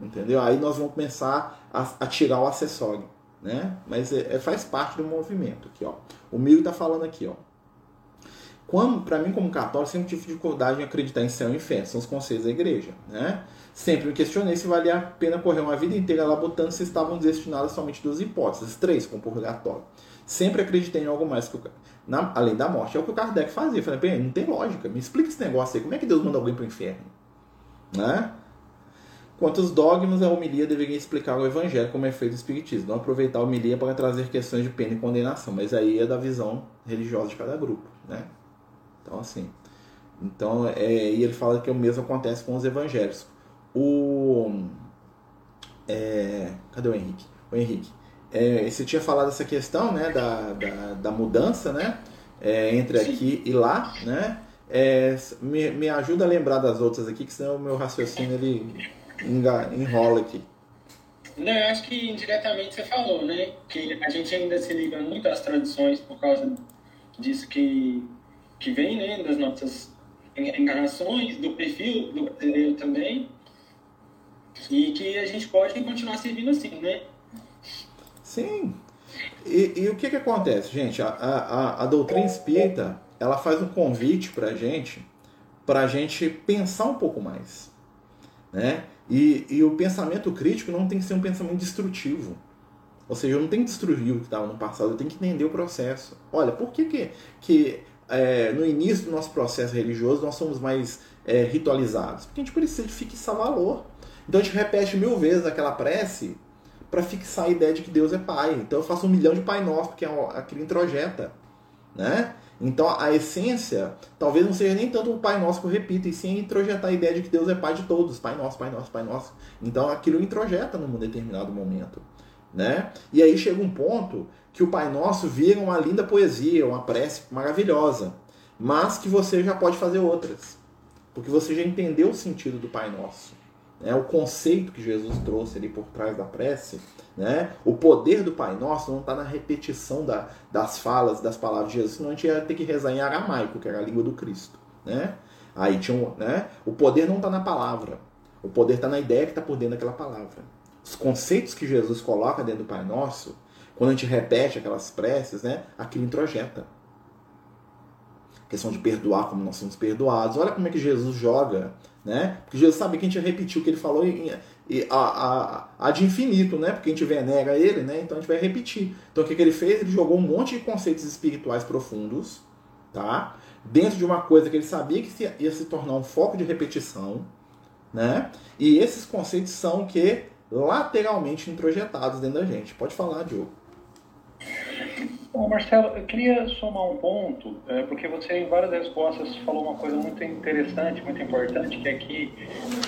entendeu? Aí nós vamos começar a, a tirar o acessório, né? Mas é, é, faz parte do movimento aqui, ó. O Mil está falando aqui, ó. Para mim, como católico, sempre tive dificuldade em acreditar em céu e inferno, são os conselhos da igreja, né? Sempre me questionei se valia a pena correr uma vida inteira lá botando se estavam destinadas somente duas hipóteses, três, com purgatório. Sempre acreditei em algo mais que o, na, além da morte. É o que o Kardec fazia. Falei, bem, não tem lógica, me explica esse negócio aí, como é que Deus manda alguém para o inferno? Né? Quanto aos dogmas, a homilia deveria explicar o evangelho como é feito o espiritismo, não aproveitar a homilia para trazer questões de pena e condenação, mas aí é da visão religiosa de cada grupo, né? Então, assim. Então, é, e ele fala que o mesmo acontece com os evangélicos. o. É, cadê o Henrique? O Henrique. É, você tinha falado essa questão né, da, da, da mudança né, é, entre aqui e lá. Né? É, me, me ajuda a lembrar das outras aqui, que senão o meu raciocínio ele enrola aqui. Não, eu acho que indiretamente você falou, né? Que a gente ainda se liga muito às tradições por causa disso que, que vem, né? Das nossas encarnações, do perfil do brasileiro também. E que a gente pode continuar servindo assim, né? Sim. E, e o que que acontece, gente? A, a, a doutrina espírita, ela faz um convite pra gente, pra gente pensar um pouco mais, né? E, e o pensamento crítico não tem que ser um pensamento destrutivo. Ou seja, eu não tenho que destruir o que estava no passado, eu tenho que entender o processo. Olha, por que, que, que é, no início do nosso processo religioso nós somos mais é, ritualizados? Porque a gente precisa de fixar valor. Então a gente repete mil vezes aquela prece para fixar a ideia de que Deus é Pai. Então eu faço um milhão de Pai Nosso, porque é aquilo introjeta. Né? Então a essência talvez não seja nem tanto o Pai Nosso que eu repito, e sim introjetar a ideia de que Deus é Pai de todos, Pai Nosso, Pai Nosso, Pai Nosso. Então aquilo introjeta num determinado momento. Né? E aí chega um ponto que o Pai Nosso vira uma linda poesia, uma prece maravilhosa, mas que você já pode fazer outras, porque você já entendeu o sentido do Pai Nosso né, o conceito que Jesus trouxe ali por trás da prece, né, o poder do Pai Nosso não está na repetição da, das falas, das palavras de Jesus, senão a gente ia ter que rezar em aramaico, que era a língua do Cristo. Né? Aí tinha um, né, o poder não está na palavra, o poder está na ideia que está por dentro daquela palavra. Os conceitos que Jesus coloca dentro do Pai Nosso, quando a gente repete aquelas preces, né, aquilo introjeta. A questão de perdoar como nós somos perdoados. Olha como é que Jesus joga né? Porque Jesus sabia que a gente ia repetir o que ele falou em, a, a, a de infinito, né? Porque a gente venera ele, né? Então a gente vai repetir. Então o que, que ele fez? Ele jogou um monte de conceitos espirituais profundos, tá? Dentro de uma coisa que ele sabia que ia se tornar um foco de repetição, né? E esses conceitos são que lateralmente introjetados dentro da gente. Pode falar, Diogo. Bom, Marcelo, eu queria somar um ponto, é, porque você em várias respostas falou uma coisa muito interessante, muito importante, que é que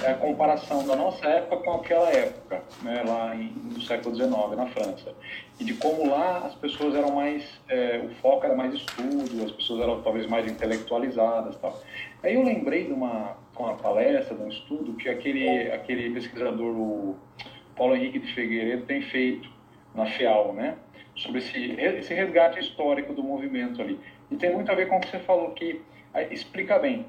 é a comparação da nossa época com aquela época, né, lá em, no século XIX, na França. E de como lá as pessoas eram mais, é, o foco era mais estudo, as pessoas eram talvez mais intelectualizadas tal. Aí eu lembrei de uma, uma palestra, de um estudo, que aquele, aquele pesquisador, o Paulo Henrique de Figueiredo, tem feito na FEAL, né? Sobre esse, esse resgate histórico do movimento ali. E tem muito a ver com o que você falou, que explica bem.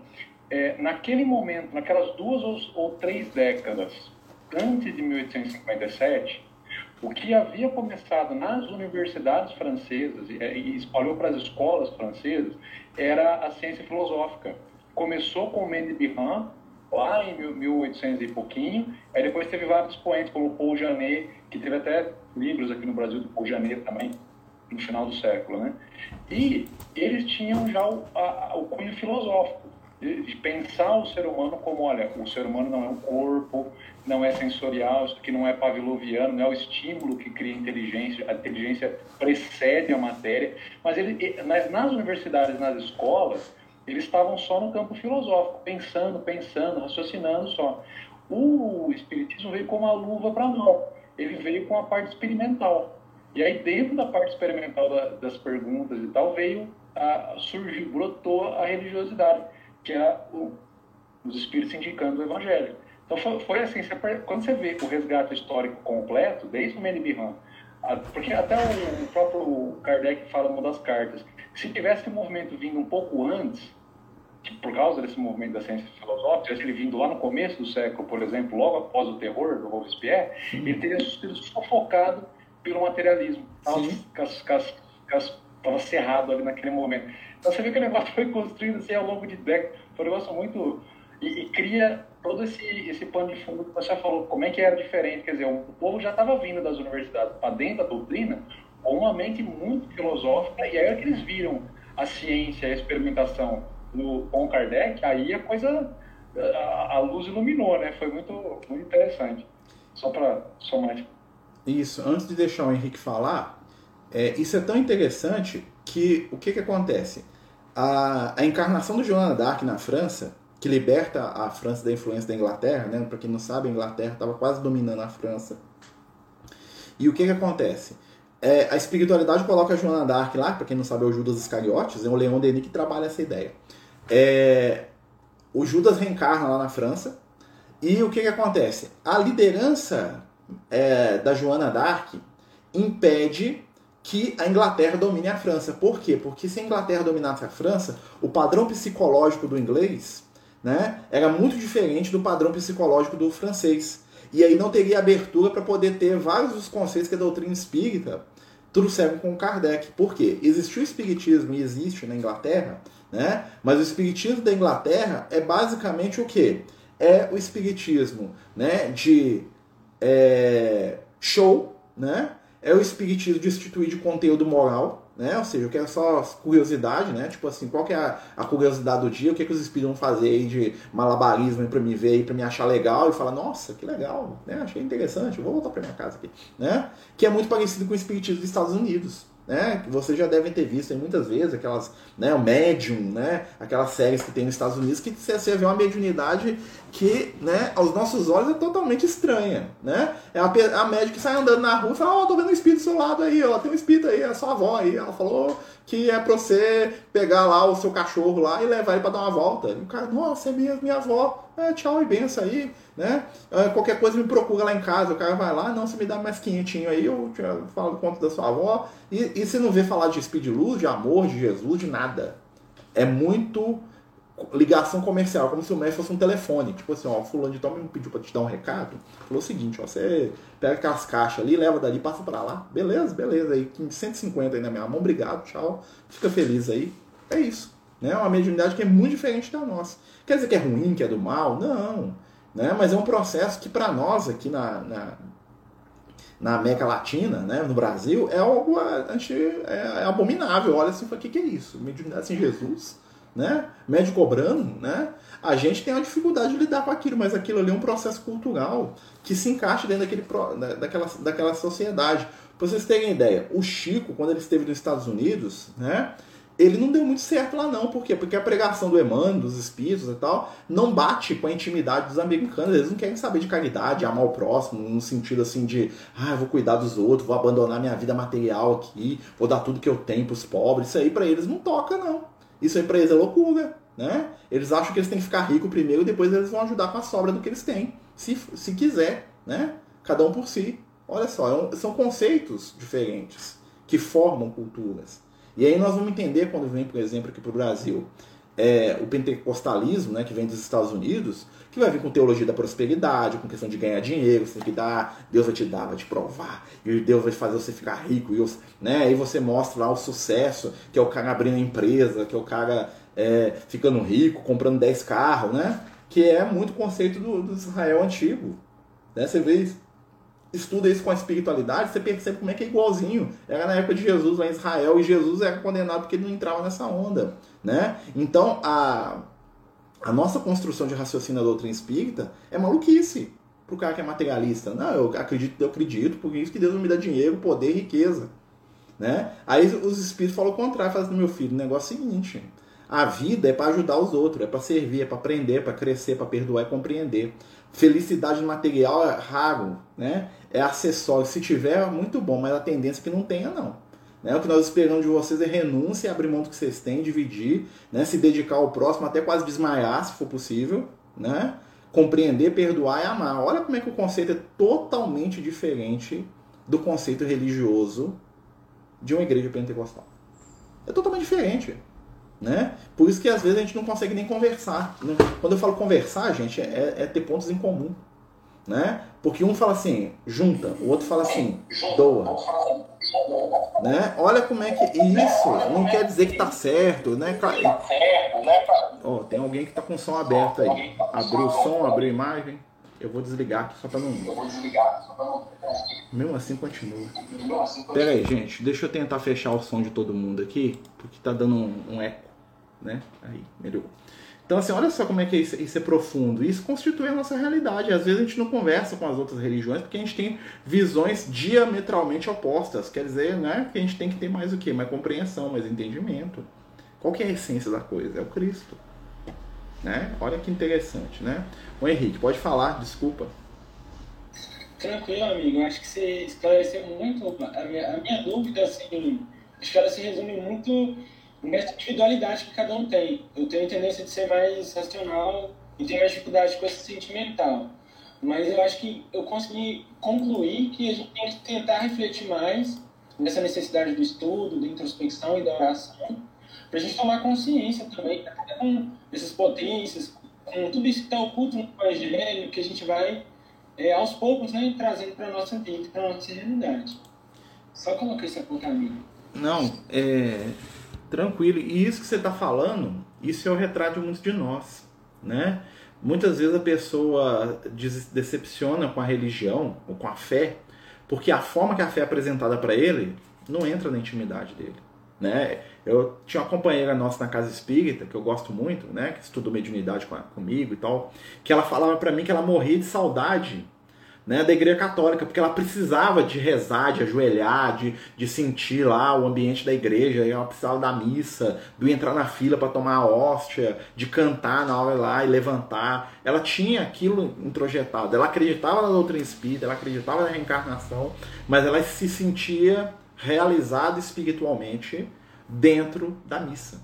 É, naquele momento, naquelas duas ou, ou, três décadas antes de 1857, o que havia começado nas universidades francesas e, e espalhou para as escolas francesas era a ciência filosófica. Começou com Mendelssohn lá em 1800 e pouquinho, aí depois teve vários poetas, como Paul Janet, que teve até livros aqui no Brasil do Paul Janet também, no final do século, né? E eles tinham já o, a, o cunho filosófico, de, de, pensar o ser humano como, olha, o ser humano não é um corpo, não é sensorial, isso aqui não é pavloviano, não é o estímulo que cria inteligência, a inteligência precede a matéria, mas, ele, mas nas universidades, nas escolas, eles estavam só no campo filosófico, pensando, pensando, raciocinando só. O Espiritismo veio com uma luva para a mão, ele veio com a parte experimental. E aí, dentro da parte experimental da, das perguntas e tal, veio a, surgiu, brotou a religiosidade, que é o, os espíritos indicando o evangelho. Então, foi, foi assim: você, quando você vê o resgate histórico completo, desde o Menibirran, porque até o, próprio Kardec fala numa das cartas, se tivesse o movimento vindo um pouco antes, por causa desse movimento da ciência filosófica, ele vindo lá no começo do século, por exemplo, logo após o terror do Robespierre, Sim. ele teria sido sufocado pelo materialismo. Estava cerrado ali naquele momento. Então você vê que o negócio foi construído assim, ao longo de décadas. Foi um negócio muito. E, e, cria todo esse, esse pano de fundo que você falou. Como é que era diferente? Quer dizer, o povo já estava vindo das universidades para dentro da doutrina com uma mente muito filosófica, e aí é que eles viram a ciência, a experimentação no, com Kardec, aí a coisa, a, a luz iluminou, né? Foi muito, muito interessante. Só para somar. Isso, antes de deixar o Henrique falar, é, isso é tão interessante que o que, que acontece? A, a encarnação do Joana d'Arc na França, que liberta a França da influência da Inglaterra, né? Para quem não sabe, a Inglaterra estava quase dominando a França. E o que que acontece? É, a espiritualidade coloca a Joana d'Arc lá, para quem não sabe é o Judas Iscariotes, é o Leon Denis que trabalha essa ideia. É, o Judas reencarna lá na França, e o que que acontece? A liderança é, da Joana d'Arc impede que a Inglaterra domine a França. Por quê? Porque se a Inglaterra dominasse a França, o padrão psicológico do inglês né, era muito diferente do padrão psicológico do francês. E aí não teria abertura para poder ter vários dos conceitos que a doutrina espírita trouxeram com Kardec. Por quê? Existiu o espiritismo e existe na Inglaterra, né? mas o espiritismo da Inglaterra é basicamente o quê? É o espiritismo né, de é, show, né? é o espiritismo de instituir de conteúdo moral, né? Ou seja, eu quero só curiosidade, né? Tipo assim, qual que é a, a curiosidade do dia? O que, é que os espíritos vão fazer aí de malabarismo para me ver para me achar legal e falar, nossa, que legal, né? Achei interessante, vou voltar para minha casa aqui, né? Que é muito parecido com o espiritismo dos Estados Unidos, né? Que vocês já devem ter visto muitas vezes, aquelas, né, o Medium, né? Aquelas séries que tem nos Estados Unidos que você vê uma mediunidade que, né, aos nossos olhos é totalmente estranha, né? É a, a médica que sai andando na rua e fala, ó, oh, tô vendo um espírito do seu lado aí, ó, tem um espírito aí, é a sua avó aí, ela falou que é pra você pegar lá o seu cachorro lá e levar ele pra dar uma volta. E o cara, nossa, é minha, minha avó, é, tchau e benção aí, né? É, qualquer coisa me procura lá em casa, o cara vai lá, não, você me dá mais quinhentinho aí, eu, eu falo do conto da sua avó. E, e você não vê falar de de luz, de amor, de Jesus, de nada. É muito ligação comercial, como se o mestre fosse um telefone. Tipo assim, ó, fulano de tal me pediu pra te dar um recado. Falou o seguinte, ó, você pega aquelas caixas ali, leva dali, passa pra lá. Beleza, beleza. Aí 150 aí na minha mão, obrigado, tchau. Fica feliz aí. É isso. Né? É uma mediunidade que é muito diferente da nossa. Quer dizer que é ruim, que é do mal? Não. Né? Mas é um processo que para nós aqui na, na, na, América Latina, né, no Brasil, é algo a, a gente, é, é abominável. Olha assim, o que, que é isso? Mediunidade sem Jesus? Né? Médio cobrando, né? A gente tem uma dificuldade de lidar com aquilo, mas aquilo ali é um processo cultural que se encaixa dentro daquele, daquela, daquela sociedade. Para vocês terem ideia, o Chico, quando ele esteve nos Estados Unidos, né? Ele não deu muito certo lá não, por quê? Porque a pregação do Emmanuel, dos espíritos e tal, não bate com a intimidade dos americanos. Eles não querem saber de caridade, amar o próximo, no sentido assim de, ah, eu vou cuidar dos outros, vou abandonar minha vida material aqui, vou dar tudo que eu tenho para os pobres. Isso aí para eles não toca não. Isso aí pra eles é loucura, né? Eles acham que eles têm que ficar rico primeiro e depois eles vão ajudar com a sobra do que eles têm, se, se quiser, né? Cada um por si. Olha só, é são conceitos diferentes que formam culturas. E aí nós vamos entender quando vem, por exemplo, aqui para o Brasil, é, o pentecostalismo, né, que vem dos Estados Unidos, que vai vir com teologia da prosperidade, com questão de ganhar dinheiro, você tem que dar, Deus vai te dar, vai te provar, e Deus vai fazer você ficar rico, e né, aí você mostra lá o sucesso, que é o cara abrindo a empresa, que é o cara é, ficando rico, comprando 10 carros, né, que é muito conceito do, do Israel antigo. Né, você vê isso estuda isso com a espiritualidade, você percebe como é que é igualzinho. Era na época de Jesus lá em Israel e Jesus era condenado porque ele não entrava nessa onda, né? Então a a nossa construção de raciocínio da doutrina espírita é maluquice pro cara que é materialista. Não, eu acredito, eu acredito, por isso que Deus me dá dinheiro, poder e riqueza. Né? Aí os espíritos falam o contrário, falam assim, meu filho, o negócio é o seguinte, a vida é para ajudar os outros, é para servir, é para aprender, para crescer, para perdoar e compreender. Felicidade material é raro, né? É acessório. Se tiver, muito bom, mas a tendência é que não tenha, não. Né? O que nós esperamos de vocês é renúncia, abrir mão do que vocês têm, dividir, né? se dedicar ao próximo, até quase desmaiar, se for possível. Né? Compreender, perdoar e amar. Olha como é que o conceito é totalmente diferente do conceito religioso de uma igreja pentecostal. É totalmente diferente. Né? Por isso que às vezes a gente não consegue nem conversar. Né? Quando eu falo conversar, gente, é, é ter pontos em comum. Né? Porque um fala assim, junta, o outro fala assim, doa. Né? Olha como é que isso não quer dizer que tá certo, né? Ó, oh, tem alguém que tá com o som aberto aí. Abriu o som, abriu a imagem. Eu vou desligar aqui só pra não. Mesmo assim continua. Pera aí, gente. Deixa eu tentar fechar o som de todo mundo aqui, porque tá dando um, um eco, né? Aí, melhorou. Então, assim, olha só como é que isso, isso é profundo. Isso constitui a nossa realidade. Às vezes a gente não conversa com as outras religiões porque a gente tem visões diametralmente opostas. Quer dizer, né, que a gente tem que ter mais o quê? Mais compreensão, mais entendimento. Qual que é a essência da coisa? É o Cristo. Né? Olha que interessante, né? O Henrique, pode falar, desculpa. Tranquilo, amigo. Acho que você esclareceu muito a minha, a minha dúvida, assim, acho que ela se resume muito nessa individualidade que cada um tem. Eu tenho tendência de ser mais racional e tenho mais dificuldade com esse sentimental. Mas eu acho que eu consegui concluir que a gente tem que tentar refletir mais nessa necessidade do estudo, da introspecção e da oração, para a gente tomar consciência também com essas potências, com tudo isso que está oculto no Evangelho, que a gente vai, é, aos poucos, né, trazendo para a nossa vida, para a nossa realidade. Só colocar esse apontamento. Não, é tranquilo. E isso que você está falando, isso é o retrato de muitos de nós, né? Muitas vezes a pessoa decepciona com a religião ou com a fé, porque a forma que a fé é apresentada para ele não entra na intimidade dele. Né? Eu tinha uma companheira nossa na casa espírita, que eu gosto muito, né? que estudou mediunidade comigo e tal, que ela falava para mim que ela morria de saudade né, da igreja católica, porque ela precisava de rezar, de ajoelhar, de, de sentir lá o ambiente da igreja, ela precisava da missa, do entrar na fila para tomar a hóstia, de cantar na hora lá e levantar. Ela tinha aquilo introjetado, ela acreditava na doutrina espírita, ela acreditava na reencarnação, mas ela se sentia realizada espiritualmente dentro da missa.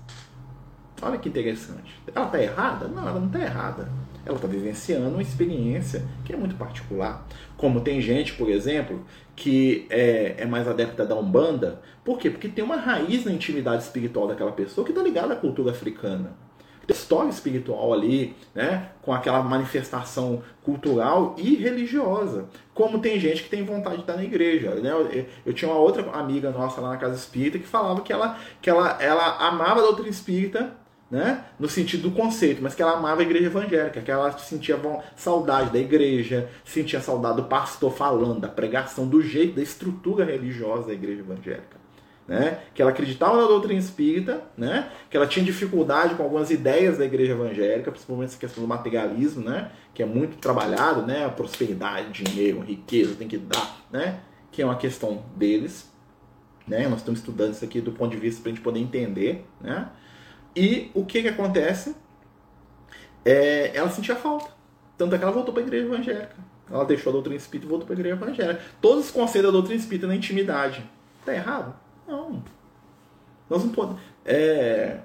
Olha que interessante. Ela está errada? Não, ela não está errada ela está vivenciando uma experiência que é muito particular. Como tem gente, por exemplo, que é, é mais adepta da Umbanda. Por quê? Porque tem uma raiz na intimidade espiritual daquela pessoa que está ligada à cultura africana. História espiritual ali, né? Com aquela manifestação cultural e religiosa. Como tem gente que tem vontade de estar na igreja. Né? Eu, eu tinha uma outra amiga nossa lá na casa espírita que falava que ela, que ela, ela amava a doutrina espírita né? no sentido do conceito, mas que ela amava a igreja evangélica, que ela sentia saudade da igreja, sentia saudade do pastor falando, da pregação, do jeito, da estrutura religiosa da igreja evangélica. Né? Que ela acreditava na doutrina espírita, né? que ela tinha dificuldade com algumas ideias da igreja evangélica, principalmente essa questão do materialismo, né? que é muito trabalhado, né? a prosperidade, dinheiro, riqueza, tem que dar, né? que é uma questão deles. Né? Nós estamos estudando isso aqui do ponto de vista para a gente poder entender. Né? E o que que acontece? É, ela sentia falta. Tanto é que ela voltou para a igreja evangélica. Ela deixou a doutrina espírita e voltou para a igreja evangélica. Todos os conselhos da doutrina espírita na intimidade. Tá errado? Não. Nós não podemos. É...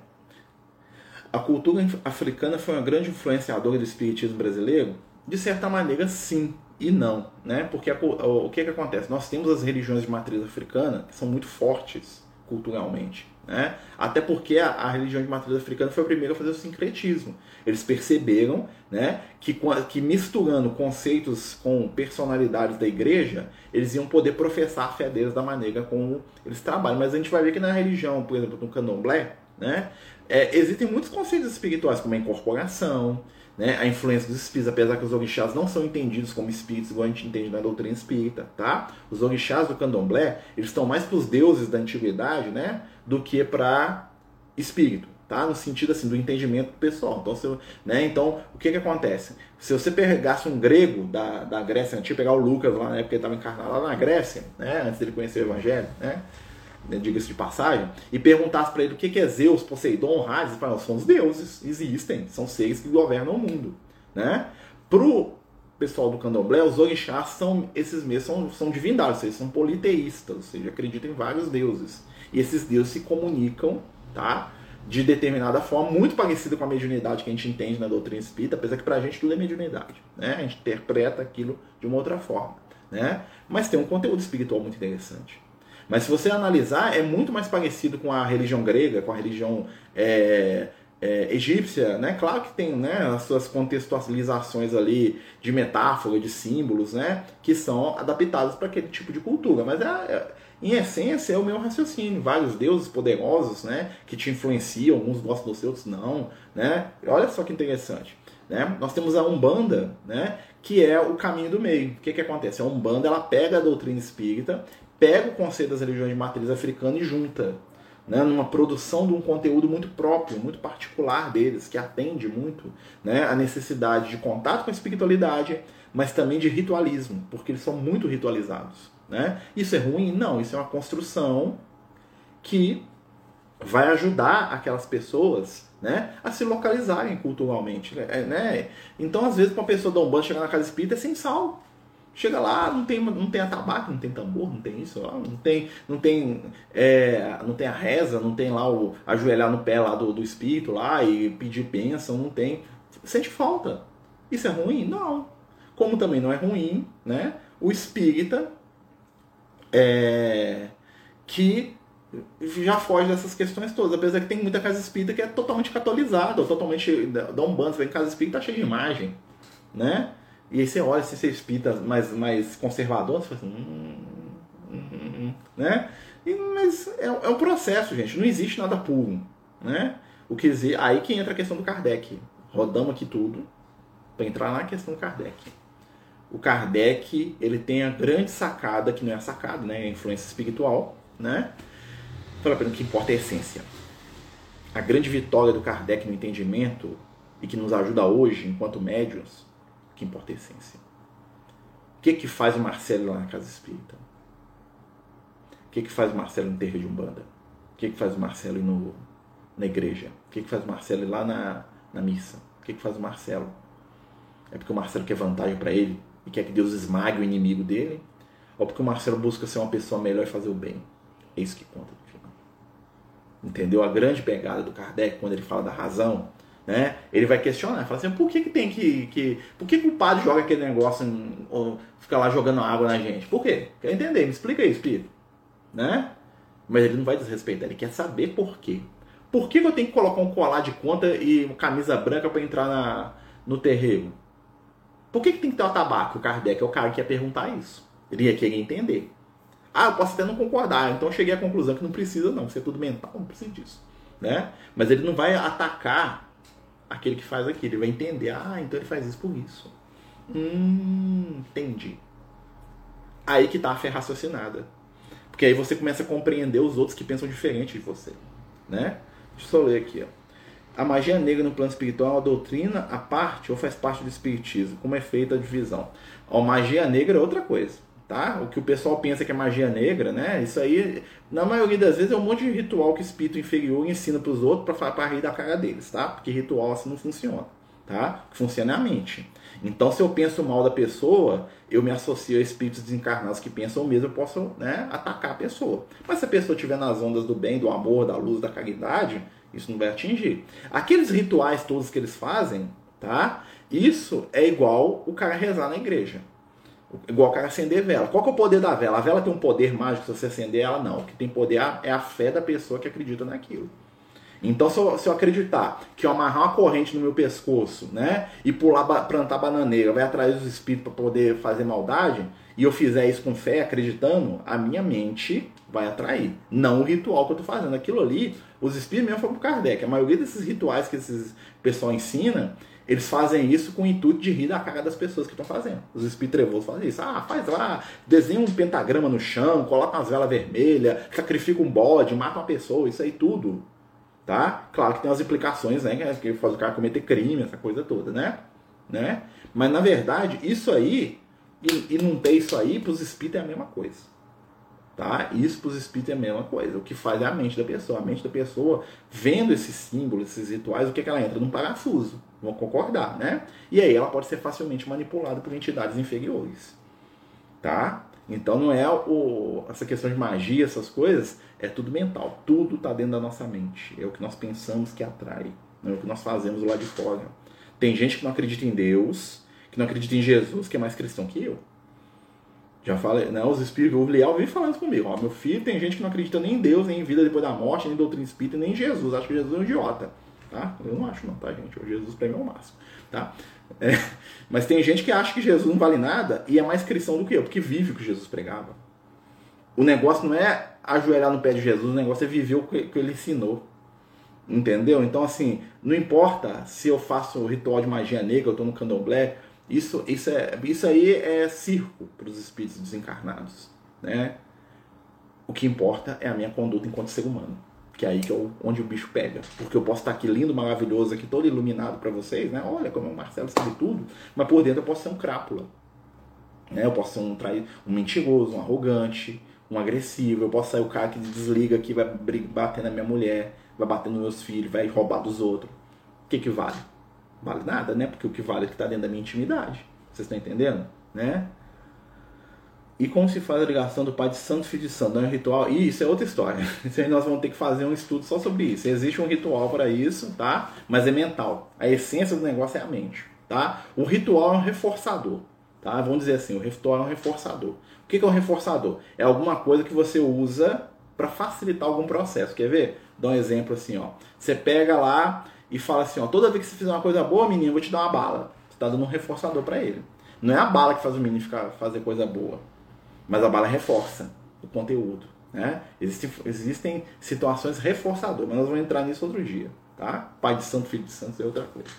A cultura africana foi uma grande influenciadora do espiritismo brasileiro? De certa maneira, sim e não, né? Porque a, o que que acontece? Nós temos as religiões de matriz africana que são muito fortes culturalmente. Né? Até porque a, a, religião de matriz africana foi a primeira a fazer o sincretismo. Eles perceberam né, que, que misturando conceitos com personalidades da igreja, eles iam poder professar a fé deles da maneira como eles trabalham. Mas a gente vai ver que na religião, por exemplo, no candomblé, né, é, existem muitos conceitos espirituais, como a incorporação, né, a influência dos espíritos, apesar que os orixás não são entendidos como espíritos, igual a gente entende na doutrina espírita, tá? Os orixás do candomblé, eles estão mais para os deuses da antiguidade, né, do que para espírito, tá? No sentido assim do entendimento pessoal. Então, né, então o que que acontece? Se você pegasse um grego da, da Grécia antiga, pegar o Lucas lá, né, porque ele estava encarnado lá na Grécia, né, antes dele conhecer o evangelho, né? né, diga-se de passagem, e perguntasse para ele o que é Zeus, Poseidon, Hades, ele falasse, são os deuses, existem, são seres que governam o mundo. Né? Pro pessoal do candomblé, os orixás são esses mesmos, são, são divindades, eles são politeístas, ou seja, acreditam em vários deuses. E esses deuses se comunicam, tá? De determinada forma, muito parecida com a mediunidade que a gente entende na doutrina espírita, apesar que pra gente tudo é mediunidade, né? A gente interpreta aquilo de uma outra forma, né? Mas tem um conteúdo espiritual muito interessante. Mas se você analisar, é muito mais parecido com a religião grega, com a religião é, é, egípcia, né? Claro que tem né, as suas contextualizações ali de metáfora, de símbolos, né? Que são adaptadas para aquele tipo de cultura. Mas é, é, em essência é o meu raciocínio. Vários deuses poderosos, né? Que te influenciam, alguns gostam dos outros não, né? Olha só que interessante. Né? Nós temos a Umbanda, né? que é o caminho do meio. O que, que acontece? A Umbanda ela pega a doutrina espírita pega o conceito das religiões de matriz africana e junta, né, numa produção de um conteúdo muito próprio, muito particular deles, que atende muito né, a necessidade de contato com a espiritualidade, mas também de ritualismo, porque eles são muito ritualizados. Né? Isso é ruim? Não, isso é uma construção que vai ajudar aquelas pessoas né, a se localizarem culturalmente. Né? né? Então, às vezes, uma pessoa dar um banho chegar na casa espírita é sem sal. Chega lá, não tem, não tem atabaque, não tem tambor, não tem isso, não tem, não tem, é, não tem a reza, não tem lá o ajoelhar no pé lá do, do espírito lá e pedir bênção, não tem. Sente falta. Isso é ruim? Não. Como também não é ruim, né? O espírita é, que já foge dessas questões todas. Apesar que tem muita casa espírita que é totalmente catolizada, ou totalmente da Umbanda. Você vê em casa espírita tá cheia de imagem, né? E aí você olha se você é espírita mais, mais conservador, você fala assim, hum, hum, hum, né? E, mas é, é, um processo, gente. Não existe nada puro, né? O que aí que entra a questão do Kardec. Rodamos aqui tudo para entrar na questão do Kardec. O Kardec ele tem a grande sacada que não é sacada, né? É a influência espiritual, né? Fala para o que importa é a essência. A grande vitória do Kardec no entendimento e que nos ajuda hoje enquanto médios que importa é a essência. O que que faz o Marcelo lá na casa espírita? O que que faz o Marcelo no terreiro de Umbanda? O que que faz o Marcelo no, na igreja? O que que faz o Marcelo lá na, na missa? O que que faz o Marcelo? É porque o Marcelo quer vantagem para ele e quer que Deus esmague o inimigo dele? Ou porque o Marcelo busca ser uma pessoa melhor e fazer o bem? É isso que conta no final. Entendeu? A grande pegada do Kardec, quando ele fala da razão, né? Ele vai questionar, fala assim, por que, que tem que, que. Por que, que o padre joga aquele negócio ou fica lá jogando água na gente? Por quê? Quer entender? Me explica isso, Pedro. Né? Mas ele não vai desrespeitar, ele quer saber por quê. Por que, que eu tenho que colocar um colar de conta e uma camisa branca para entrar na, no terreiro? Por que, que tem que ter o tabaco? O Kardec é o cara que ia perguntar isso. Ele ia querer entender. Ah, eu posso até não concordar, então eu cheguei à conclusão que não precisa não, se é tudo mental, não precisa disso. Né? Mas ele não vai atacar aquele que faz aquilo. Ele vai entender, ah, então ele faz isso por isso. Hum, entendi. Aí que tá a fé raciocinada. Porque aí você começa a compreender os outros que pensam diferente de você. Né? Deixa eu só ler aqui. Ó. A magia negra no plano espiritual é uma doutrina à parte ou faz parte do espiritismo? Como é feita a divisão? A magia negra é outra coisa tá? O que o pessoal pensa que é magia negra, né? Isso aí, na maioria das vezes, é um monte de ritual que o espírito inferior ensina para os outros para rir da cara deles, tá? Porque ritual assim não funciona, tá? Funciona é a mente. Então, se eu penso mal da pessoa, eu me associo a espíritos desencarnados que pensam o mesmo, eu posso né, atacar a pessoa. Mas se a pessoa estiver nas ondas do bem, do amor, da luz, da caridade, isso não vai atingir. Aqueles rituais todos que eles fazem, tá? Isso é igual o cara rezar na igreja. Igual o cara acender vela. Qual que é o poder da vela? A vela tem um poder mágico se você acender ela? Não. O que tem poder é a fé da pessoa que acredita naquilo. Então, se eu, se eu acreditar que eu amarrar uma corrente no meu pescoço, né, e pular, plantar bananeira, vai atrair os espíritos para poder fazer maldade, e eu fizer isso com fé, acreditando, a minha mente vai atrair. Não o ritual que eu estou fazendo. Aquilo ali, os espíritos mesmo foram pro Kardec. A maioria desses rituais que esses pessoal ensina, eles fazem isso com o intuito de rir da cara das pessoas que estão fazendo. Os espíritos trevosos fazem isso. Ah, faz lá, desenha um pentagrama no chão, coloca umas velas vermelhas, sacrifica um bode, mata uma pessoa, isso aí tudo. Tá? Claro que tem as implicações, né? Que faz o cara cometer crime, essa coisa toda, né? né? Mas na verdade, isso aí, e, e não ter isso aí, para os espíritos é a mesma coisa. Tá? Isso para os espíritos é a mesma coisa. O que faz é a mente da pessoa. A mente da pessoa, vendo esses símbolos, esses rituais, o que, é que ela entra? Num parafuso. Vão concordar, né? E aí ela pode ser facilmente manipulada por entidades inferiores. Tá? Então não é o, essa questão de magia, essas coisas, é tudo mental. Tudo está dentro da nossa mente. É o que nós pensamos que atrai. Não é o que nós fazemos lá de fora. Tem gente que não acredita em Deus, que não acredita em Jesus, que é mais cristão que eu. Já falei, né? Os espíritos, o Liel vem falando comigo, ó, meu filho, tem gente que não acredita nem em Deus, nem em vida depois da morte, nem em doutrina espírita, nem em Jesus. Acho que Jesus é um idiota, tá? Eu não acho não, tá, gente? O Jesus pra mim é o máximo, tá? É, mas tem gente que acha que Jesus não vale nada e é mais cristão do que eu, porque vive o que Jesus pregava. O negócio não é ajoelhar no pé de Jesus, o negócio é viver o que, que ele ensinou. Entendeu? Então, assim, não importa se eu faço o ritual de magia negra, eu tô no candomblé, isso, isso, é, isso aí é circo para os espíritos desencarnados. Né? O que importa é a minha conduta enquanto ser humano. Que é aí que eu, onde o bicho pega. Porque eu posso estar aqui lindo, maravilhoso, aqui todo iluminado para vocês, né? Olha como o Marcelo sabe tudo. Mas por dentro eu posso ser um crápula. Né? Eu posso ser um, traí um mentiroso, um arrogante, um agressivo, eu posso sair o cara que desliga aqui, vai bater na minha mulher, vai bater nos meus filhos, vai roubar dos outros. O que que vale? Vale nada, né? Porque o que vale é o que está dentro da minha intimidade. Vocês estão entendendo? Né? E como se faz a ligação do Pai de Santo Filho de Santo? Não é um ritual? E isso é outra história. Isso aí nós vamos ter que fazer um estudo só sobre isso. Existe um ritual para isso, tá? Mas é mental. A essência do negócio é a mente, tá? O ritual é um reforçador, tá? Vamos dizer assim, o ritual é um reforçador. O que é um reforçador? É alguma coisa que você usa para facilitar algum processo. Quer ver? Dá um exemplo assim, ó. Você pega lá e fala assim, ó, toda vez que você fizer uma coisa boa, menino, eu vou te dar uma bala. Você está dando um reforçador para ele. Não é a bala que faz o menino ficar, fazer coisa boa. Mas a bala reforça o conteúdo. Né? Existem, existem situações reforçadoras, mas nós vamos entrar nisso outro dia. Tá? Pai de santo, filho de santo é outra coisa.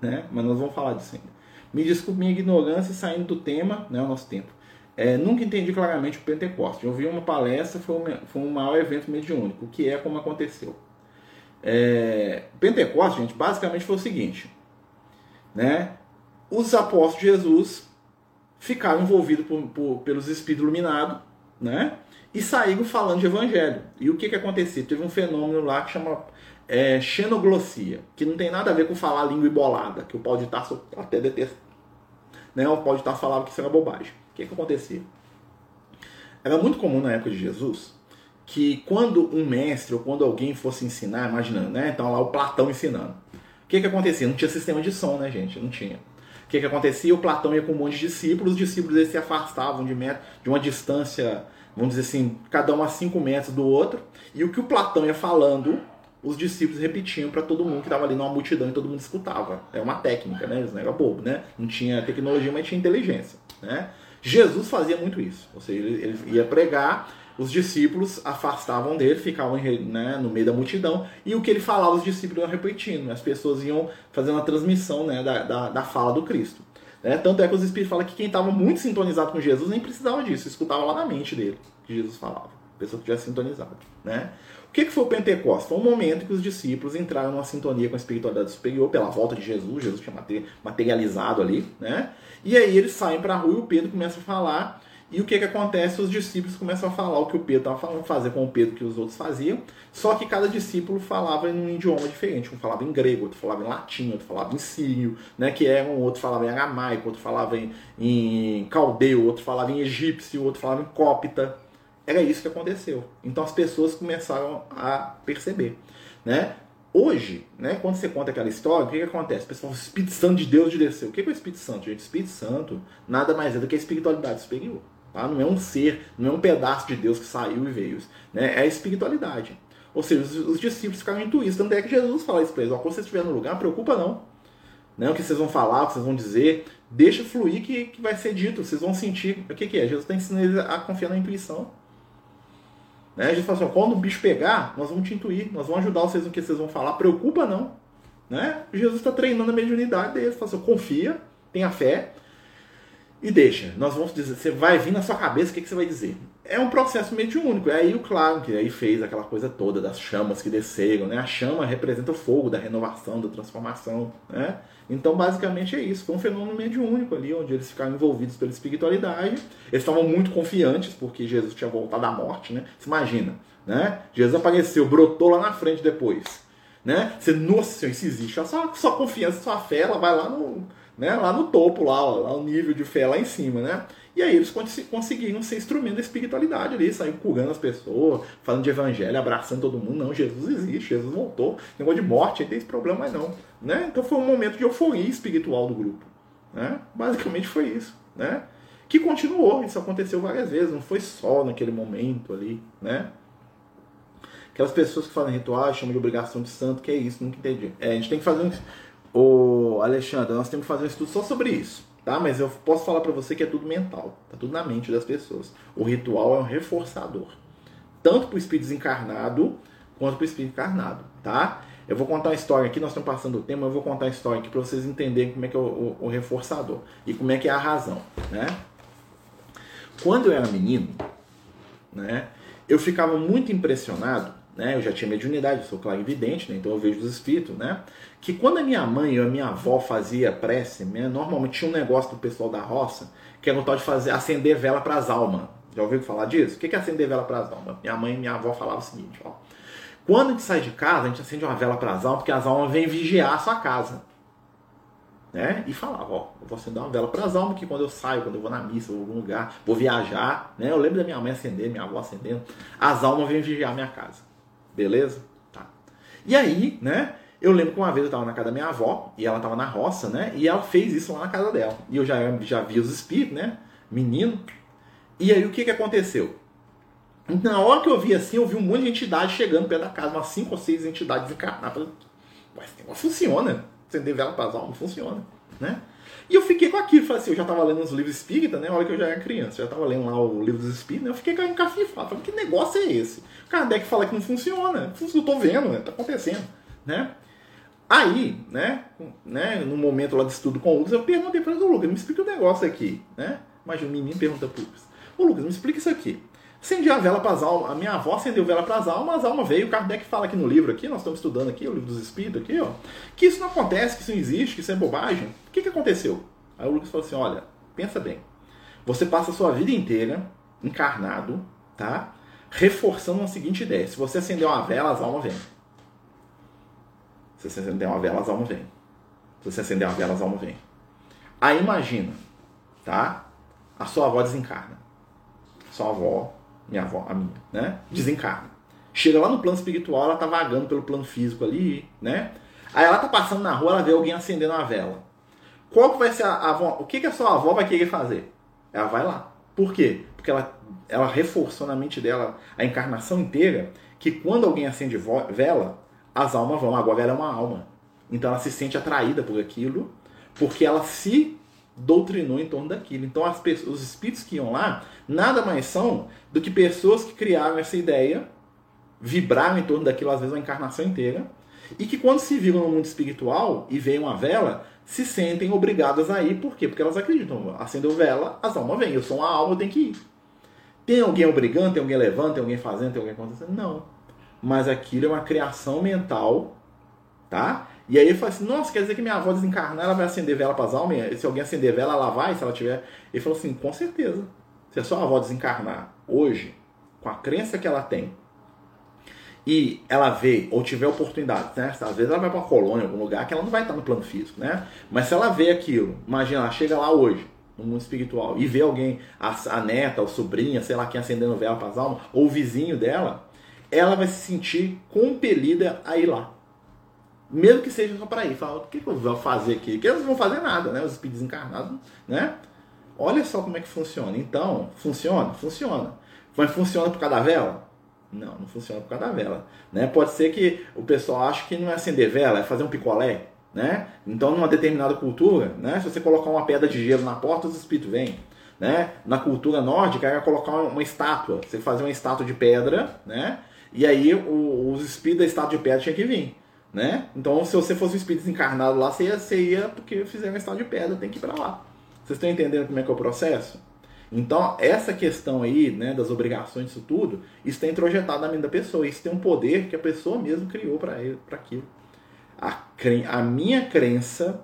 Né? Mas nós vamos falar disso ainda. Me desculpe minha ignorância saindo do tema, né, o nosso tempo. É, nunca entendi claramente o Pentecoste. Eu vi uma palestra, foi, um, foi um maior evento mediúnico. O que é, como aconteceu. É, Pentecoste, gente, basicamente foi o seguinte. Né? Os apóstolos de Jesus ficaram envolvidos por, por, pelos espíritos iluminados, né? E saíram falando de evangelho. E o que, que acontecia? Teve um fenômeno lá que chama é, xenoglossia, que não tem nada a ver com falar língua embolada, que o Paulo de Tarso até detesta. Né? O Paulo de Tarso falava que isso era bobagem. O que, que acontecia? Era muito comum na época de Jesus que quando um mestre ou quando alguém fosse ensinar, imaginando, né? Então lá o Platão ensinando. O que, que acontecia? Não tinha sistema de som, né, gente? Não tinha. O que, que acontecia? O Platão ia com um monte de discípulos, os discípulos eles se afastavam de, metro, de uma distância, vamos dizer assim, cada um a 5 metros do outro, e o que o Platão ia falando, os discípulos repetiam para todo mundo que estava ali numa multidão e todo mundo escutava. É uma técnica, né? Eles não era bobo, né? Não tinha tecnologia, mas tinha inteligência, né? Jesus fazia muito isso, ou seja, ele, ele ia pregar os discípulos afastavam dele, ficavam né, no meio da multidão, e o que ele falava, os discípulos iam repetindo, as pessoas iam fazendo a transmissão né, da, da, da fala do Cristo. Né? Tanto é que os espíritos falam que quem estava muito sintonizado com Jesus nem precisava disso, escutava lá na mente dele que Jesus falava, a pessoa que tivesse sintonizado. Né? O que, que foi o Pentecostes? Foi um momento que os discípulos entraram numa sintonia com a espiritualidade superior pela volta de Jesus, Jesus tinha materializado ali, né? e aí eles saem para a rua e o Pedro começa a falar e o que, que acontece? Os discípulos começam a falar o que o Pedro estava falando, fazer com o Pedro que os outros faziam, só que cada discípulo falava em um idioma diferente. Um falava em grego, outro falava em latim, outro falava em sírio, né, que era um, outro falava em aramaico, outro falava em, em caldeu, outro falava em egípcio, outro falava em cópita. Era isso que aconteceu. Então as pessoas começaram a perceber. Né? Hoje, né, quando você conta aquela história, o que, que acontece? O pessoal o Espírito Santo de Deus de desceu. O que é o Espírito Santo, gente? O Espírito Santo nada mais é do que a espiritualidade superior. Tá? Não é um ser, não é um pedaço de Deus que saiu e veio. Né? É a espiritualidade. Ou seja, os, os discípulos ficaram intuídos. Tanto é que Jesus fala isso para eles: ó, quando vocês estiverem no lugar, preocupa não. Né? O que vocês vão falar, o que vocês vão dizer, deixa fluir que, que vai ser dito. Vocês vão sentir. O que, que é? Jesus está ensinando eles a confiar na intuição. Né? Jesus fala assim: ó, quando o bicho pegar, nós vamos te intuir, nós vamos ajudar vocês no que vocês vão falar. Preocupa não. Né? Jesus está treinando a mediunidade deles. Fala assim, confia, tenha fé e deixa. Nós vamos dizer, você vai vir na sua cabeça o que, que você vai dizer. É um processo mediúnico. É aí o claro que aí fez aquela coisa toda das chamas que desceram, né? A chama representa o fogo da renovação, da transformação, né? Então, basicamente é isso. Foi um fenômeno mediúnico ali, onde eles ficaram envolvidos pela espiritualidade. Eles estavam muito confiantes, porque Jesus tinha voltado da morte, né? Você imagina, né? Jesus apareceu, brotou lá na frente depois, né? Você, nossa, isso existe. Sua, sua confiança, sua fé, ela vai lá no né, lá no topo, lá, lá o nível de fé lá em cima, né? E aí eles conseguiram ser instrumento da espiritualidade ali, saíram curando as pessoas, falando de evangelho, abraçando todo mundo. Não, Jesus existe, Jesus voltou. Negócio de morte, aí tem esse problema mais não. Né? Então foi um momento de euforia espiritual do grupo. Né? Basicamente foi isso. Né? Que continuou, isso aconteceu várias vezes, não foi só naquele momento ali. Né? Aquelas pessoas que fazem rituais chamam de obrigação de santo, que é isso, nunca entendi. É, a gente tem que fazer um Ô, Alexandre, nós temos que fazer um estudo só sobre isso, tá? Mas eu posso falar para você que é tudo mental, tá tudo na mente das pessoas. O ritual é um reforçador, tanto para o espírito desencarnado quanto para o espírito encarnado, tá? Eu vou contar uma história aqui, nós estamos passando o tema, eu vou contar uma história aqui para vocês entenderem como é que é o, o, o reforçador e como é que é a razão, né? Quando eu era menino, né, eu ficava muito impressionado né? Eu já tinha mediunidade, eu sou clarividente, né? então eu vejo os espíritos, né? Que quando a minha mãe ou a minha avó fazia prece, né? normalmente tinha um negócio do pessoal da roça, que era o tal de fazer acender vela para as almas. Já ouviu falar disso? O que é acender vela para as almas? Minha mãe e minha avó falavam o seguinte, ó. Quando a gente sai de casa, a gente acende uma vela para as almas, porque as almas vêm vigiar a sua casa. Né? E falava, ó, eu vou acender uma vela para as almas, que quando eu saio, quando eu vou na missa, vou em algum lugar, vou viajar, né? Eu lembro da minha mãe acender, minha avó acendendo, as almas vêm vigiar a minha casa. Beleza? Tá. E aí, né? Eu lembro que uma vez eu estava na casa da minha avó, e ela estava na roça, né? E ela fez isso lá na casa dela. E eu já, já vi os espíritos, né? Menino. E aí o que, que aconteceu? Na hora que eu vi assim, eu vi um monte de entidade chegando perto da casa, umas cinco ou seis entidades encarnadas. Mas esse negócio funciona. Acender vela para as almas, funciona. Né? E eu fiquei com aquilo, falei assim, eu já estava lendo os livros espíritas, né? Hora que eu já era criança, eu já estava lendo lá o livro dos espíritos, né? eu fiquei encafifado, falei, que negócio é esse? O Kardec fala que não funciona, eu tô vendo, né? Tá acontecendo, né? Aí, né, né, no momento lá de estudo com o Lucas, eu perguntei para o Lucas, me explica o um negócio aqui, né? Imagina, o menino pergunta para o Lucas, ô Lucas, me explica isso aqui. Acendi a vela para as almas. A minha avó acendeu vela para as almas, as almas veio. O Kardec fala aqui no livro, aqui, nós estamos estudando aqui, o livro dos Espíritos, aqui, ó, que isso não acontece, que isso não existe, que isso é bobagem. O que, que aconteceu? Aí o Lucas falou assim: olha, pensa bem. Você passa a sua vida inteira encarnado, tá? Reforçando a seguinte ideia: se você acender uma vela, as almas vêm. Se você acender uma vela, as almas vêm. Se você acender uma vela, as almas vêm. Aí imagina, tá? A sua avó desencarna. Sua avó minha avó, a minha, né? Desencarna. Chega lá no plano espiritual, ela tá vagando pelo plano físico ali, né? Aí ela tá passando na rua, ela vê alguém acendendo uma vela. Qual que vai ser a, avó? O que, que a sua avó vai querer fazer? Ela vai lá. Por quê? Porque ela, ela reforçou na mente dela a encarnação inteira que quando alguém acende vela, as almas vão. Agora ela é uma alma. Então ela se sente atraída por aquilo, porque ela se doutrinou em torno daquilo. Então as pessoas, os espíritos que iam lá nada mais são do que pessoas que criaram essa ideia, vibraram em torno daquilo às vezes uma encarnação inteira, e que quando se viram no mundo espiritual e veem uma vela, se sentem obrigadas a ir, por quê? Porque elas acreditam, acendeu vela, as almas vêm, eu sou uma alma, eu tenho que ir. Tem alguém obrigando, tem alguém levando, tem alguém fazendo, tem alguém acontecendo? Não. Mas aquilo é uma criação mental, tá? E aí ele fala assim, nossa, quer dizer que minha avó desencarnar, ela vai acender vela para as almas? Se alguém acender vela, ela vai, se ela tiver... Ele falou assim, com certeza. Se a sua avó desencarnar hoje, com a crença que ela tem, e ela vê ou tiver oportunidade, né? Às vezes ela vai para uma colônia, algum lugar que ela não vai estar no plano físico, né? Mas se ela vê aquilo, imagina, ela chega lá hoje, no mundo espiritual, e vê alguém, a, a neta, ou sobrinha, sei lá quem acendendo vela para as almas, ou o vizinho dela, ela vai se sentir compelida a ir lá. Mesmo que seja só para ir. Fala, o que, que eu vou fazer aqui? Porque eles não vão fazer nada, né? Os espíritos encarnados, né? Olha só como é que funciona. Então, funciona? Funciona. Mas funciona por causa da vela? Não, não funciona por causa da vela. Né? Pode ser que o pessoal ache que não é acender vela, é fazer um picolé. Né? Então, numa determinada cultura, né? se você colocar uma pedra de gelo na porta, os espíritos vêm. Né? Na cultura nórdica, é colocar uma estátua. Você fazer uma estátua de pedra, né? e aí os espíritos da estátua de pedra tinham que vir. Né? Então, se você fosse um espírito encarnado lá, você ia, você ia porque fizeram uma estátua de pedra, tem que ir para lá. Vocês estão entendendo como é que é o processo? Então, essa questão aí, né, das obrigações disso tudo, isso está introjetado na mente da pessoa. Isso tem um poder que a pessoa mesmo criou para aquilo. A, a minha crença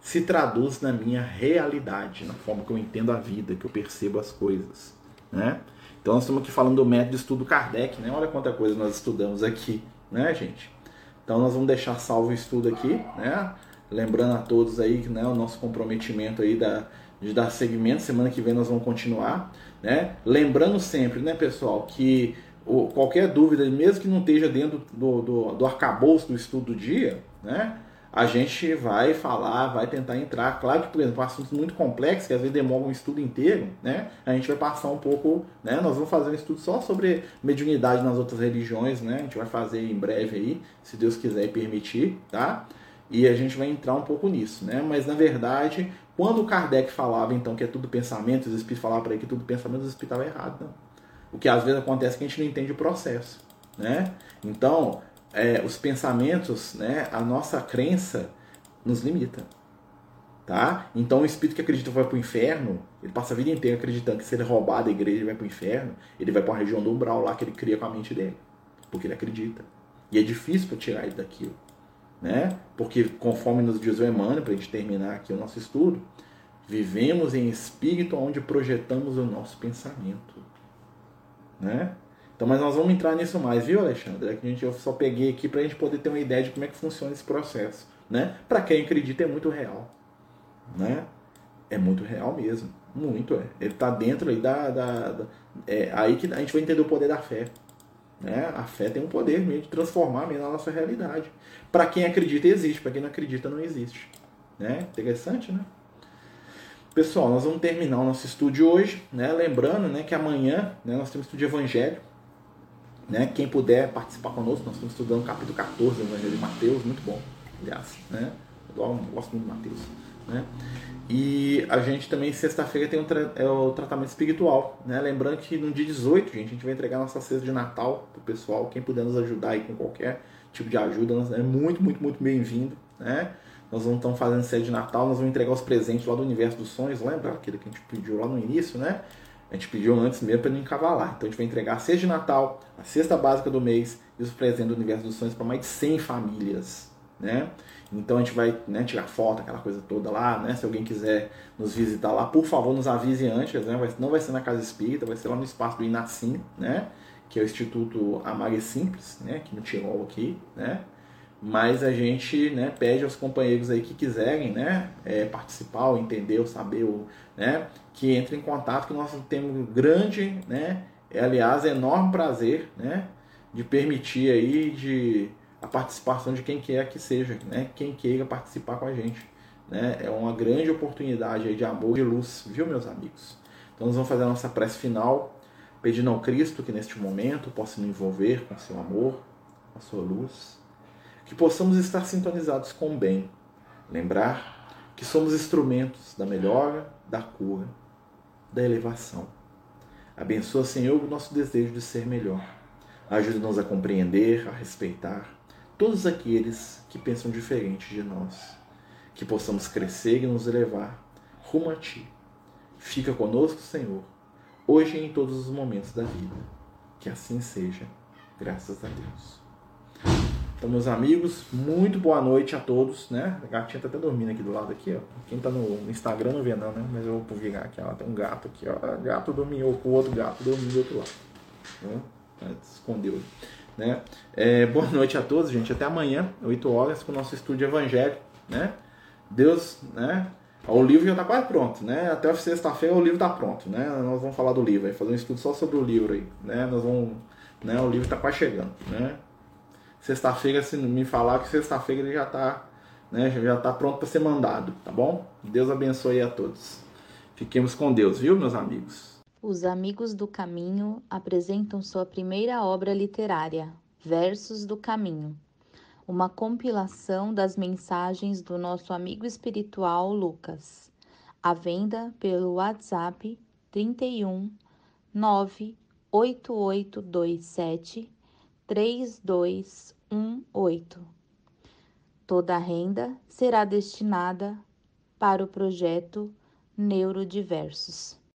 se traduz na minha realidade, na forma que eu entendo a vida, que eu percebo as coisas. Né? Então, nós estamos aqui falando do método de estudo Kardec. Né? Olha quanta coisa nós estudamos aqui, né, gente? Então, nós vamos deixar salvo o estudo aqui, né? Lembrando a todos aí né, o nosso comprometimento aí da, de dar seguimento. Semana que vem nós vamos continuar. Né? Lembrando sempre, né, pessoal, que o, qualquer dúvida, mesmo que não esteja dentro do, do, do arcabouço do estudo do dia, né? A gente vai falar, vai tentar entrar. Claro que, por exemplo, um assunto muito complexo, que às vezes demora um estudo inteiro, né? A gente vai passar um pouco, né? Nós vamos fazer um estudo só sobre mediunidade nas outras religiões, né? A gente vai fazer em breve aí, se Deus quiser e permitir, tá? E a gente vai entrar um pouco nisso, né? Mas na verdade, quando o Kardec falava então que é tudo pensamento, os espíritos falavam para ele que tudo pensamento, os espíritos estavam errados. O que às vezes acontece é que a gente não entende o processo, né? Então, é, os pensamentos, né, a nossa crença nos limita. Tá? Então o espírito que acredita vai para o inferno, ele passa a vida inteira acreditando que se ele roubar da igreja ele vai para o inferno, ele vai para uma região do umbral lá que ele cria com a mente dele, porque ele acredita. E é difícil para tirar ele daquilo né? Porque conforme nos diz o Emmanuel, para a gente terminar aqui o nosso estudo, vivemos em espírito onde projetamos o nosso pensamento. né? Então, mas nós vamos entrar nisso mais, viu, Alexandre? É que a gente, eu só peguei aqui para a gente poder ter uma ideia de como é que funciona esse processo, né? Para quem acredita é muito real, né? É muito real mesmo, muito é. Ele está dentro aí da, da, da é aí que a gente vai entender o poder da fé, né? A fé tem um poder mesmo de transformar mesmo a nossa realidade. Para quem acredita existe, para quem não acredita não existe, né? Interessante, né? Pessoal, nós vamos terminar o nosso estudo hoje, né? Lembrando, né, que amanhã, né, nós temos estudo de Evangelho, né? Quem puder participar conosco, nós estamos estudando o capítulo 14 do Evangelho de Mateus, muito bom, aliás, né? Eu gosto muito de Mateus, né? E a gente também, sexta-feira, tem tra é o tratamento espiritual, né? Lembrando que no dia 18, gente, a gente vai entregar nossa cesta de Natal pro pessoal, quem puder nos ajudar aí com qualquer tipo de ajuda, é muito, muito, muito bem-vindo, né? Nós vamos estar fazendo sede de Natal, nós vamos entregar os presentes lá do Universo dos Sonhos, lembra aquele que a gente pediu lá no início, né? A gente pediu antes mesmo para não encavalar. Então a gente vai entregar a cesta de Natal, a cesta básica do mês e os presentes do Universo dos Sonhos para mais de 100 famílias, né? Então a gente vai né, tirar foto, aquela coisa toda lá, né? Se alguém quiser nos visitar lá, por favor, nos avise antes, né? Não vai ser na Casa Espírita, vai ser lá no espaço do Inacim, né? Que é o Instituto Amare Simples, né? Aqui no Tirol aqui, né? Mas a gente né, pede aos companheiros aí que quiserem né, é, participar, entender, ou saber, ou, né, que entrem em contato, que nós temos grande, né, é, aliás, enorme prazer né, de permitir aí de, a participação de quem quer que seja, né, quem queira participar com a gente. Né, é uma grande oportunidade aí de amor e luz, viu, meus amigos? Então, nós vamos fazer a nossa prece final, pedindo ao Cristo que neste momento possa nos envolver com seu amor, com a sua luz que possamos estar sintonizados com o bem, lembrar que somos instrumentos da melhora, da cura, da elevação. Abençoa, Senhor, o nosso desejo de ser melhor. Ajuda-nos a compreender, a respeitar todos aqueles que pensam diferente de nós. Que possamos crescer e nos elevar rumo a Ti. Fica conosco, Senhor, hoje e em todos os momentos da vida. Que assim seja, graças a Deus. Então, meus amigos, muito boa noite a todos, né? A gatinha tá até dormindo aqui do lado aqui, ó. Quem tá no Instagram não vê não, né? Mas eu vou virar aqui, ó. Tem um gato aqui, ó. Gato dormiu com o outro gato dormindo do outro lado. Né? Escondeu. Né? É, boa noite a todos, gente. Até amanhã, 8 horas, com o nosso estudo de evangelho, né? Deus, né? O livro já está quase pronto, né? Até sexta-feira o livro está pronto, né? Nós vamos falar do livro, aí, fazer um estudo só sobre o livro aí, né? Nós vamos, né? O livro está quase chegando, né? Sexta-feira, se me falar que sexta-feira ele já está né, já tá pronto para ser mandado, tá bom? Deus abençoe a todos. Fiquemos com Deus, viu, meus amigos? Os Amigos do Caminho apresentam sua primeira obra literária, Versos do Caminho, uma compilação das mensagens do nosso amigo espiritual Lucas, à venda pelo WhatsApp 31 98827 3218. Toda a renda será destinada para o projeto Neurodiversos.